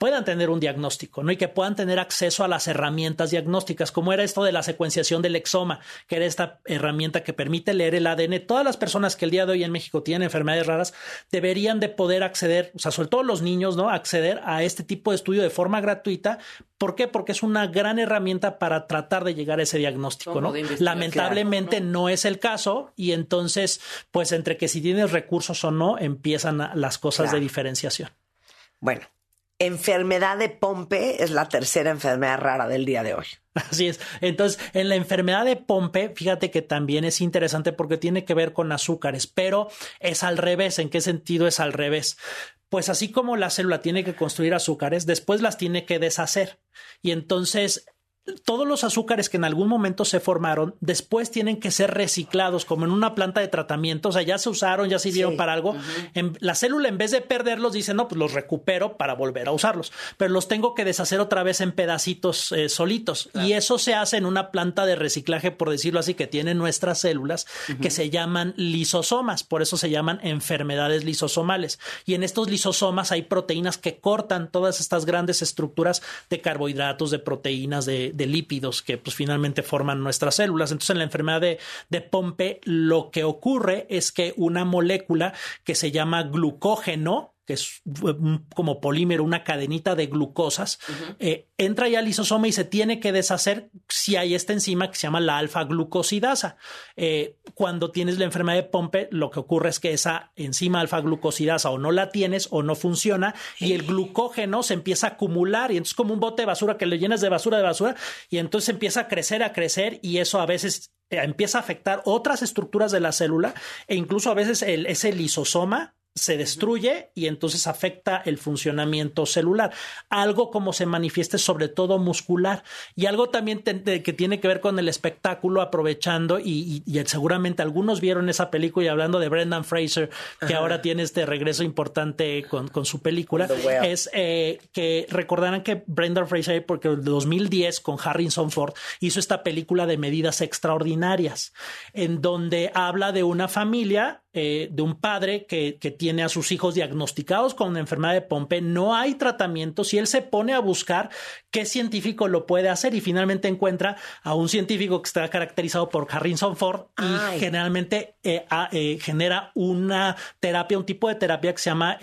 puedan tener un diagnóstico, ¿no? Y que puedan tener acceso a las herramientas diagnósticas, como era esto de la secuenciación del exoma, que era esta herramienta que permite leer el ADN. Todas las personas que el día de hoy en México tienen enfermedades raras deberían de poder acceder, o sea, sobre todo los niños, ¿no? Acceder a este tipo de estudio de forma gratuita. ¿Por qué? Porque es una gran herramienta para tratar de llegar a ese diagnóstico, ¿no? Lamentablemente claro. no es el caso y entonces, pues entre que si tienes recursos o no, empiezan las cosas claro. de diferenciación. Bueno, enfermedad de Pompe es la tercera enfermedad rara del día de hoy. Así es. Entonces, en la enfermedad de Pompe, fíjate que también es interesante porque tiene que ver con azúcares, pero es al revés. ¿En qué sentido es al revés? Pues así como la célula tiene que construir azúcares, después las tiene que deshacer. Y entonces todos los azúcares que en algún momento se formaron después tienen que ser reciclados como en una planta de tratamiento, o sea, ya se usaron, ya sirvieron sí. para algo. Uh -huh. en, la célula en vez de perderlos dice, no, pues los recupero para volver a usarlos, pero los tengo que deshacer otra vez en pedacitos eh, solitos. Claro. Y eso se hace en una planta de reciclaje, por decirlo así, que tiene nuestras células, uh -huh. que se llaman lisosomas, por eso se llaman enfermedades lisosomales. Y en estos lisosomas hay proteínas que cortan todas estas grandes estructuras de carbohidratos, de proteínas, de, de lípidos que pues finalmente forman nuestras células. Entonces en la enfermedad de, de Pompe lo que ocurre es que una molécula que se llama glucógeno, que es como polímero, una cadenita de glucosas, uh -huh. eh, entra ya al lisosoma y se tiene que deshacer si hay esta enzima que se llama la alfa-glucosidasa. Eh, cuando tienes la enfermedad de Pompe, lo que ocurre es que esa enzima alfa-glucosidasa o no la tienes o no funciona y el glucógeno se empieza a acumular y entonces como un bote de basura que le llenas de basura de basura y entonces empieza a crecer, a crecer y eso a veces eh, empieza a afectar otras estructuras de la célula e incluso a veces el, ese lisosoma se destruye y entonces afecta el funcionamiento celular. Algo como se manifieste sobre todo muscular. Y algo también que tiene que ver con el espectáculo aprovechando y, seguramente algunos vieron esa película y hablando de Brendan Fraser que ahora tiene este regreso importante con, su película es eh, que recordarán que Brendan Fraser porque en 2010 con Harrison Ford hizo esta película de medidas extraordinarias en donde habla de una familia eh, de un padre que, que, tiene a sus hijos diagnosticados con una enfermedad de Pompe, no hay tratamiento. Si él se pone a buscar qué científico lo puede hacer y finalmente encuentra a un científico que está caracterizado por Harrison Ford y generalmente eh, eh, genera una terapia, un tipo de terapia que se llama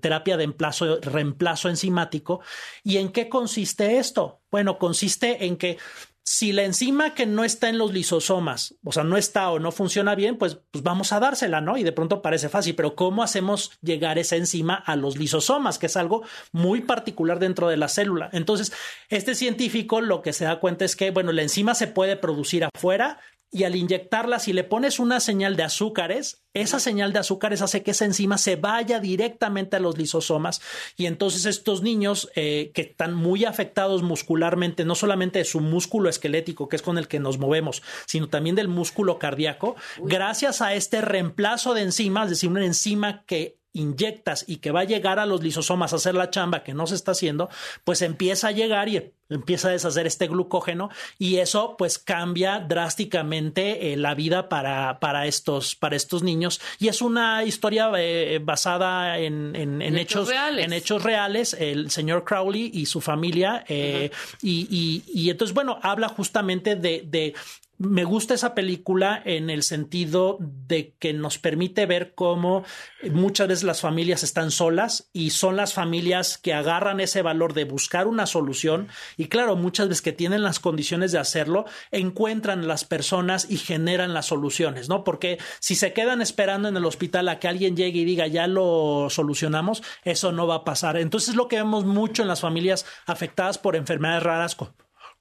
terapia de reemplazo enzimático. ¿Y en qué consiste esto? Bueno, consiste en que si la enzima que no está en los lisosomas, o sea, no está o no funciona bien, pues, pues, vamos a dársela, ¿no? Y de pronto parece fácil, pero ¿cómo hacemos llegar esa enzima a los lisosomas, que es algo muy particular dentro de la célula? Entonces, este científico lo que se da cuenta es que, bueno, la enzima se puede producir afuera, y al inyectarla, si le pones una señal de azúcares, esa señal de azúcares hace que esa enzima se vaya directamente a los lisosomas y entonces estos niños eh, que están muy afectados muscularmente, no solamente de su músculo esquelético, que es con el que nos movemos, sino también del músculo cardíaco, gracias a este reemplazo de enzimas, es decir, una enzima que inyectas y que va a llegar a los lisosomas a hacer la chamba que no se está haciendo, pues empieza a llegar y empieza a deshacer este glucógeno y eso pues cambia drásticamente eh, la vida para, para, estos, para estos niños y es una historia eh, basada en, en, hechos, reales. en hechos reales el señor Crowley y su familia eh, y, y, y, entonces bueno habla justamente de, de me gusta esa película en el sentido de que nos permite ver cómo muchas veces las familias están solas y son las familias que agarran ese valor de buscar una solución y claro, muchas veces que tienen las condiciones de hacerlo, encuentran las personas y generan las soluciones, ¿no? Porque si se quedan esperando en el hospital a que alguien llegue y diga ya lo solucionamos, eso no va a pasar. Entonces lo que vemos mucho en las familias afectadas por enfermedades raras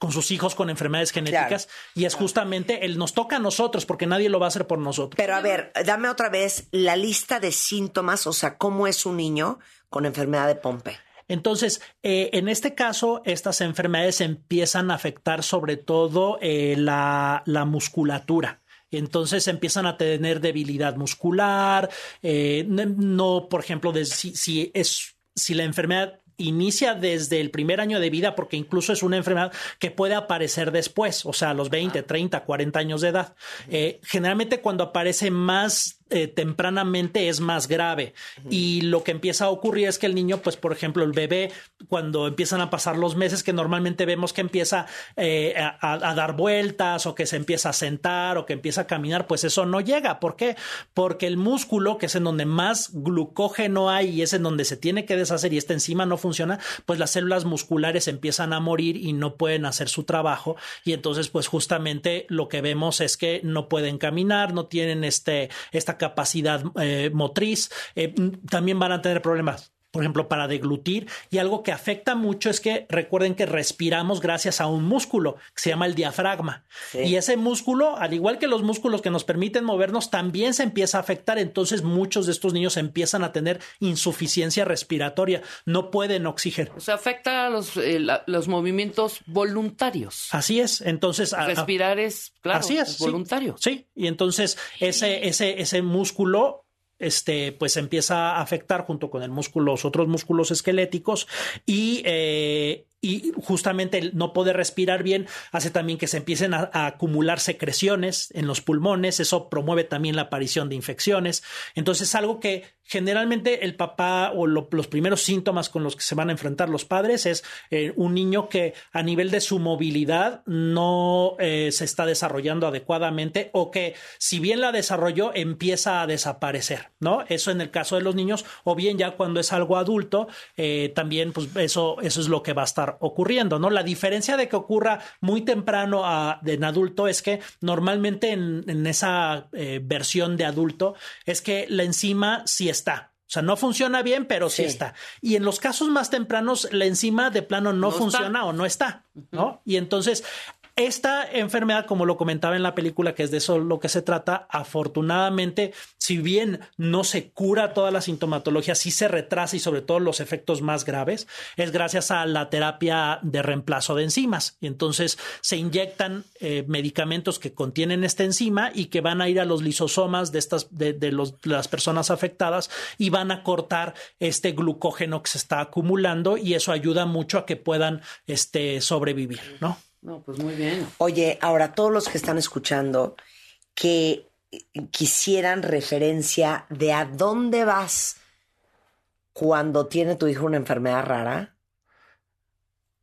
con sus hijos con enfermedades genéticas y es justamente el nos toca a nosotros porque nadie lo va a hacer por nosotros. Pero a ver, dame otra vez la lista de síntomas, o sea, cómo es un niño con enfermedad de Pompe. Entonces, eh, en este caso, estas enfermedades empiezan a afectar sobre todo eh, la, musculatura. Entonces empiezan a tener debilidad muscular, eh, no, por ejemplo, de, si, es si la enfermedad inicia desde el primer año de vida porque incluso es una enfermedad que puede aparecer después, o sea, a los 20, 30, 40 años de edad. Eh, generalmente cuando aparece más eh, tempranamente es más grave. Y lo que empieza a ocurrir es que el niño, pues, por ejemplo, el bebé, cuando empiezan a pasar los meses, que normalmente vemos que empieza eh, a, dar vueltas o que se empieza a sentar o que empieza a caminar, pues eso no llega. ¿Por qué? Porque el músculo, que es en donde más glucógeno hay y es en donde se tiene que deshacer y esta enzima no funciona, pues las células musculares empiezan a morir y no pueden hacer su trabajo. Y entonces, pues justamente lo que vemos es que no pueden caminar, no tienen este, esta capacidad eh, motriz, eh, también van a tener problemas por ejemplo, para deglutir. Y algo que afecta mucho es que recuerden que respiramos gracias a un músculo que se llama el diafragma. Y ese músculo, al igual que los músculos que nos permiten movernos, también se empieza a afectar. Entonces muchos de estos niños empiezan a tener insuficiencia respiratoria, no pueden oxígeno. O sea, afecta a los, eh, los movimientos voluntarios. Así es. Entonces, respirar es, claro, así es, voluntario. Sí. Y entonces ese, ese, ese músculo este, pues empieza a afectar junto con el músculo, los otros músculos esqueléticos y eh, y justamente el no poder respirar bien hace también que se empiecen a, acumular secreciones en los pulmones, eso promueve también la aparición de infecciones. Entonces, es algo que generalmente el papá o los primeros síntomas con los que se van a enfrentar los padres es eh, un niño que a nivel de su movilidad no eh, se está desarrollando adecuadamente o que si bien la desarrolló empieza a desaparecer, ¿no? Eso en el caso de los niños o bien ya cuando es algo adulto, eh, también pues eso, eso es lo que va a estar ocurriendo, ¿no? La diferencia de que ocurra muy temprano a, en adulto es que normalmente en, esa eh, versión de adulto es que la enzima sí está. O sea, no funciona bien, pero sí, está. Y en los casos más tempranos, la enzima de plano no, funciona o no está, ¿no? Y entonces Esta enfermedad, como lo comentaba en la película, que es de eso lo que se trata, afortunadamente, si bien no se cura toda la sintomatología, sí se retrasa y sobre todo los efectos más graves, es gracias a la terapia de reemplazo de enzimas. Y entonces se inyectan eh, medicamentos que contienen esta enzima y que van a ir a los lisosomas de estas de, de las personas afectadas y van a cortar este glucógeno que se está acumulando y eso ayuda mucho a que puedan este, sobrevivir, ¿no? No, pues muy bien. Oye, ahora todos los que están escuchando que quisieran referencia de a dónde vas cuando tiene tu hijo una enfermedad rara.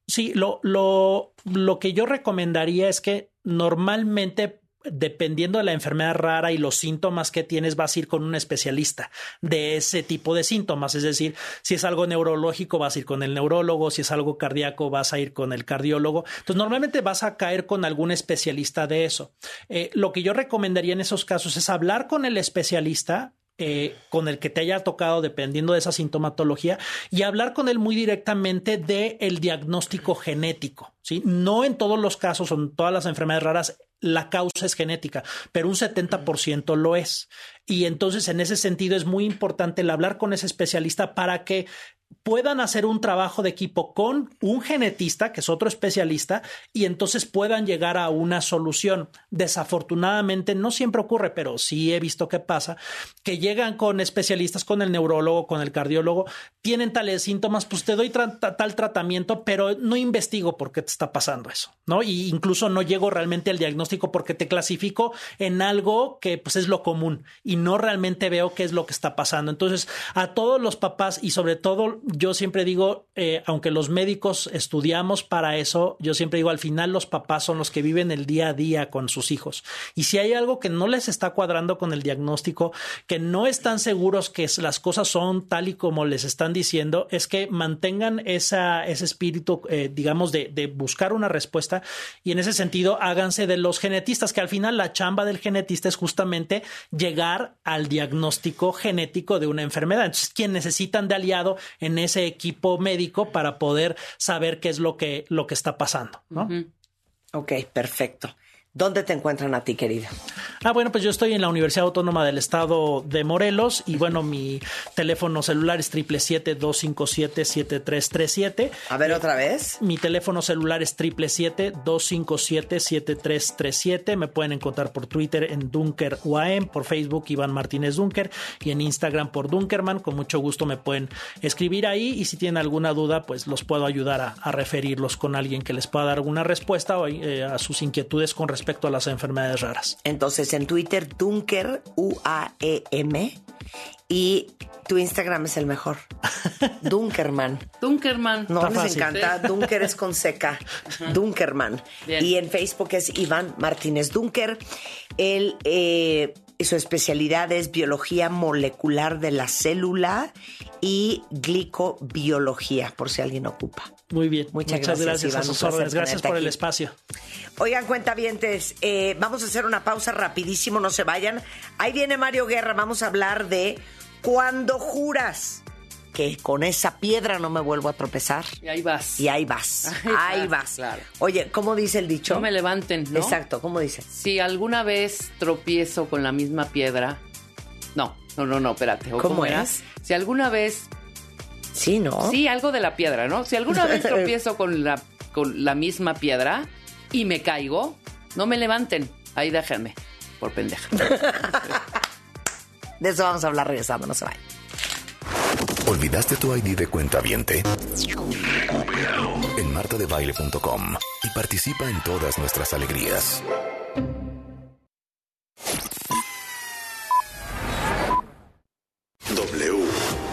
Sí, lo, lo, lo que yo recomendaría es que normalmente dependiendo de la enfermedad rara y los síntomas que tienes, vas a ir con un especialista de ese tipo de síntomas. Es decir, si es algo neurológico, vas a ir con el neurólogo, si es algo cardíaco, vas a ir con el cardiólogo. Entonces, normalmente vas a caer con algún especialista de eso. Eh, lo que yo recomendaría en esos casos es hablar con el especialista eh, con el que te haya tocado dependiendo de esa sintomatología y hablar con él muy directamente del el diagnóstico genético. ¿sí? No en todos los casos, en todas las enfermedades raras, la causa es genética, pero un 70% lo es. Y entonces en ese sentido es muy importante el hablar con ese especialista para que puedan hacer un trabajo de equipo con un genetista, que es otro especialista, y entonces puedan llegar a una solución. Desafortunadamente, no siempre ocurre, pero sí he visto que pasa, que llegan con especialistas, con el neurólogo, con el cardiólogo, tienen tales síntomas, pues te doy tal tratamiento, pero no investigo por qué te está pasando eso, ¿no? Y incluso no llego realmente al diagnóstico porque te clasifico en algo que pues es lo común y no realmente veo qué es lo que está pasando. Entonces, a todos los papás y sobre todo yo siempre digo, eh, aunque los médicos estudiamos para eso, yo siempre digo, al final los papás son los que viven el día a día con sus hijos. Y si hay algo que no les está cuadrando con el diagnóstico, que no están seguros que las cosas son tal y como les están diciendo, es que mantengan esa, ese espíritu, eh, digamos, de, de buscar una respuesta y en ese sentido háganse de los genetistas, que al final la chamba del genetista es justamente llegar al diagnóstico genético de una enfermedad. Entonces, quien necesitan de aliado en ese equipo médico para poder saber qué es lo que, lo que está pasando. ¿no? Ok, perfecto. ¿Dónde te encuentran a ti, querida? Ah, bueno, pues yo estoy en la Universidad Autónoma del Estado de Morelos y bueno, mi teléfono celular es 777-257-7337. A ver, otra vez. Mi teléfono celular es 777-257-7337. Me pueden encontrar por Twitter en Dunker UAM, por Facebook Iván Martínez Dunker y en Instagram por Dunkerman. Con mucho gusto me pueden escribir ahí y si tienen alguna duda, pues los puedo ayudar a, a referirlos con alguien que les pueda dar alguna respuesta o, eh, a sus inquietudes con respecto respecto a las enfermedades raras. Entonces, en Twitter, Dunker, U-A-E-M. Y tu Instagram es el mejor. Dunkerman. Dunkerman. No, Está les fácil. encanta. Dunker es con seca. Dunkerman. Bien. Y en Facebook es Iván Martínez Dunker. Él, eh, su especialidad es biología molecular de la célula y glicobiología, por si alguien ocupa. Muy bien. Muchas, Muchas gracias, Iván, a sus órdenes. Gracias por el espacio. Oigan, cuentavientes, eh, vamos a hacer una pausa rapidísimo, no se vayan. Ahí viene Mario Guerra, vamos a hablar de cuando juras que con esa piedra no me vuelvo a tropezar. Y ahí vas. Y ahí vas, Ahí ahí vas, vas. claro. Oye, ¿cómo dice el dicho? No me levanten, ¿no? Exacto, ¿cómo dice? Si alguna vez tropiezo con la misma piedra. No, no, no, no, espérate. ¿o ¿Cómo era? es? Si alguna vez. Sí, ¿no? Sí, algo de la piedra, ¿no? Si alguna vez tropiezo con la, con la misma piedra y me caigo, no me levanten. Ahí déjenme, por pendeja. De eso vamos a hablar regresando, no se vayan. ¿Olvidaste tu ID de cuenta viente? En martadebaile.com y participa en todas nuestras alegrías.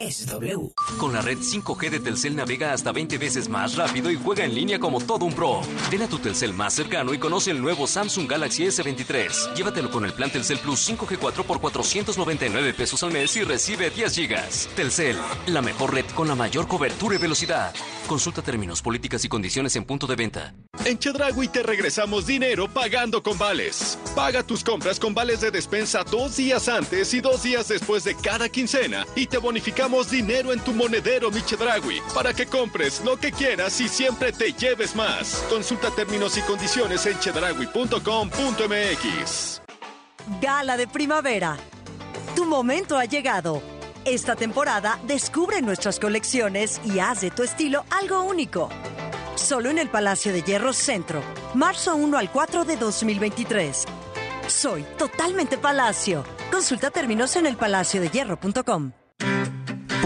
es W. Con la red 5G de Telcel navega hasta 20 veces más rápido y juega en línea como todo un pro. Ven a tu Telcel más cercano y conoce el nuevo Samsung Galaxy S23. Llévatelo con el plan Telcel Plus 5G4 por 499 pesos al mes y recibe 10 gigas. Telcel, la mejor red con la mayor cobertura y velocidad. Consulta términos, políticas y condiciones en punto de venta. En Chedragui te regresamos dinero pagando con vales. Paga tus compras con vales de despensa dos días antes y dos días después de cada quincena y te bonificamos dinero en tu monedero mi Chedragui para que compres lo que quieras y siempre te lleves más. Consulta términos y condiciones en chedragui.com.mx. Gala de primavera. Tu momento ha llegado. Esta temporada descubre nuestras colecciones y haz de tu estilo algo único. Solo en el Palacio de Hierro Centro, marzo 1 al 4 de 2023. Soy totalmente Palacio. Consulta términos en elpalaciodehierro.com.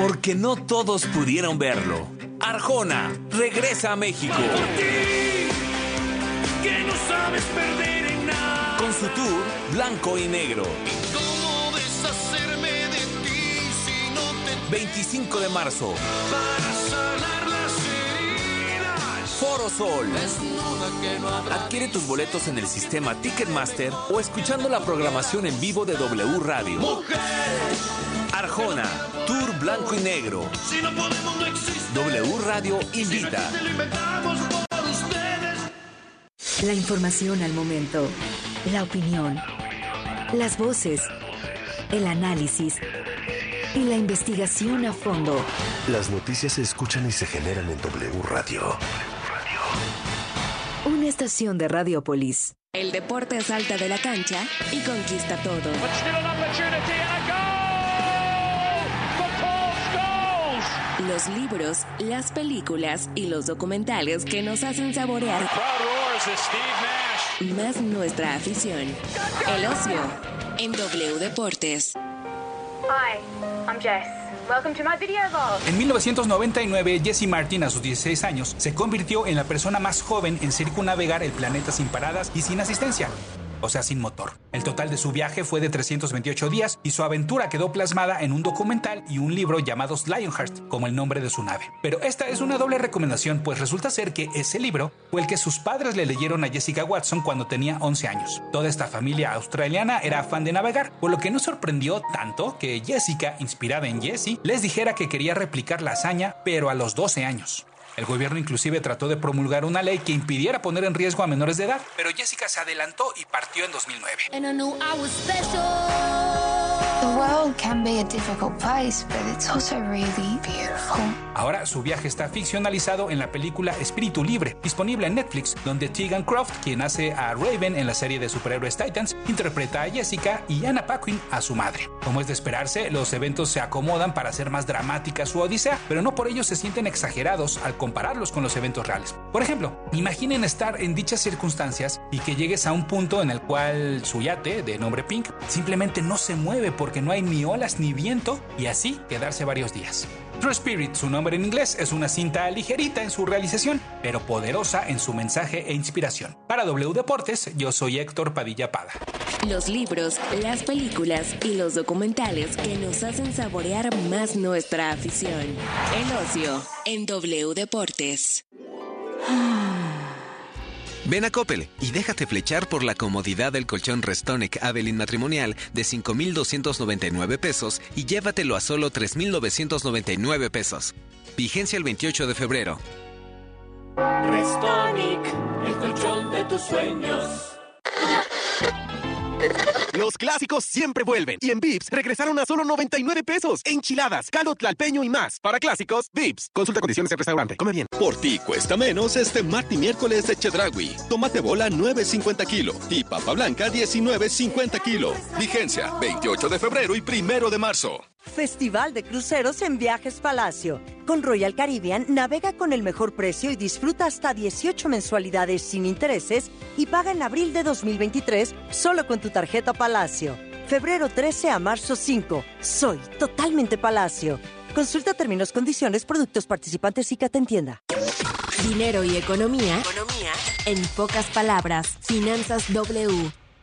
Porque no todos pudieron verlo. Arjona regresa a México. Que no sabes perder en nada. Con su tour Blanco y Negro. ¿Cómo deshacerme de ti si no te 25 de marzo. para sanar las heridas? Foro Sol. Que no Adquiere tus boletos en el sistema Ticketmaster o escuchando la programación en vivo de W Radio. mujer. Arjona, Tour Blanco y Negro. Si no podemos, no existe. W Radio invita. Lo inventamos por ustedes. La información al momento, la opinión, las voces, el análisis y la investigación a fondo. Las noticias se escuchan y se generan en W Radio. Una estación de Radiopolis. El deporte salta de la cancha y conquista todo. Los libros, las películas y los documentales que nos hacen saborear más nuestra afición. El ocio en W Deportes. Hi, I'm Jess. Welcome to my video vlog. En 1999, Jesse Martin, a sus 16 años, se convirtió en la persona más joven en circunnavegar el planeta sin paradas y sin asistencia. O sea, sin motor. El total de su viaje fue de 328 días y su aventura quedó plasmada en un documental y un libro llamados Lionheart, como el nombre de su nave. Pero esta es una doble recomendación, pues resulta ser que ese libro fue el que sus padres le leyeron a Jessica Watson cuando tenía 11 años. Toda esta familia australiana era fan de navegar, por lo que no sorprendió tanto que Jessica, inspirada en Jessie, les dijera que quería replicar la hazaña, pero a los 12 años. El gobierno inclusive trató de promulgar una ley que impidiera poner en riesgo a menores de edad, pero Jessica se adelantó y partió en 2009. Ahora su viaje está ficcionalizado en la película Espíritu Libre, disponible en Netflix, donde Tegan Croft, quien hace a Raven en la serie de superhéroes Titans, interpreta a Jessica y Anna Paquin a su madre. Como es de esperarse, los eventos se acomodan para hacer más dramática su odisea, pero no por ello se sienten exagerados al compararlos con los eventos reales. Por ejemplo, imaginen estar en dichas circunstancias y que llegues a un punto en el cual su yate, de nombre Pink, simplemente no se mueve porque no hay ni olas ni viento y así quedarse varios días. True Spirit, su nombre en inglés, es una cinta ligerita en su realización, pero poderosa en su mensaje e inspiración. Para W Deportes, yo soy Héctor Padilla Pada. Los libros, las películas y los documentales que nos hacen saborear más nuestra afición. El ocio en W Deportes. Ven a Coppel y déjate flechar por la comodidad del colchón Restonic Avelin matrimonial de 5,299 pesos y llévatelo a solo 3,999 pesos. Vigencia el 28 de febrero. Restonic, el colchón de tus sueños. Los clásicos siempre vuelven. Y en Vips regresaron a solo 99 pesos. Enchiladas, caldo tlalpeño y más. Para clásicos, Vips. Consulta condiciones en restaurante. Come bien. Por ti cuesta menos este martes y miércoles de Chedragui. Tomate bola 9.50 kilo y papa blanca 19.50 kilo. Vigencia 28 de febrero y primero de marzo. Festival de Cruceros en Viajes Palacio. Con Royal Caribbean navega con el mejor precio y disfruta hasta 18 mensualidades sin intereses y paga en abril de 2023 solo con tu tarjeta Palacio. Febrero 13 a marzo 5. Soy totalmente Palacio. Consulta términos, condiciones, productos participantes y que te entienda. Dinero y economía. En pocas palabras, Finanzas W.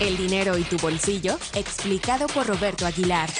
El dinero y tu bolsillo, explicado por Roberto Aguilar.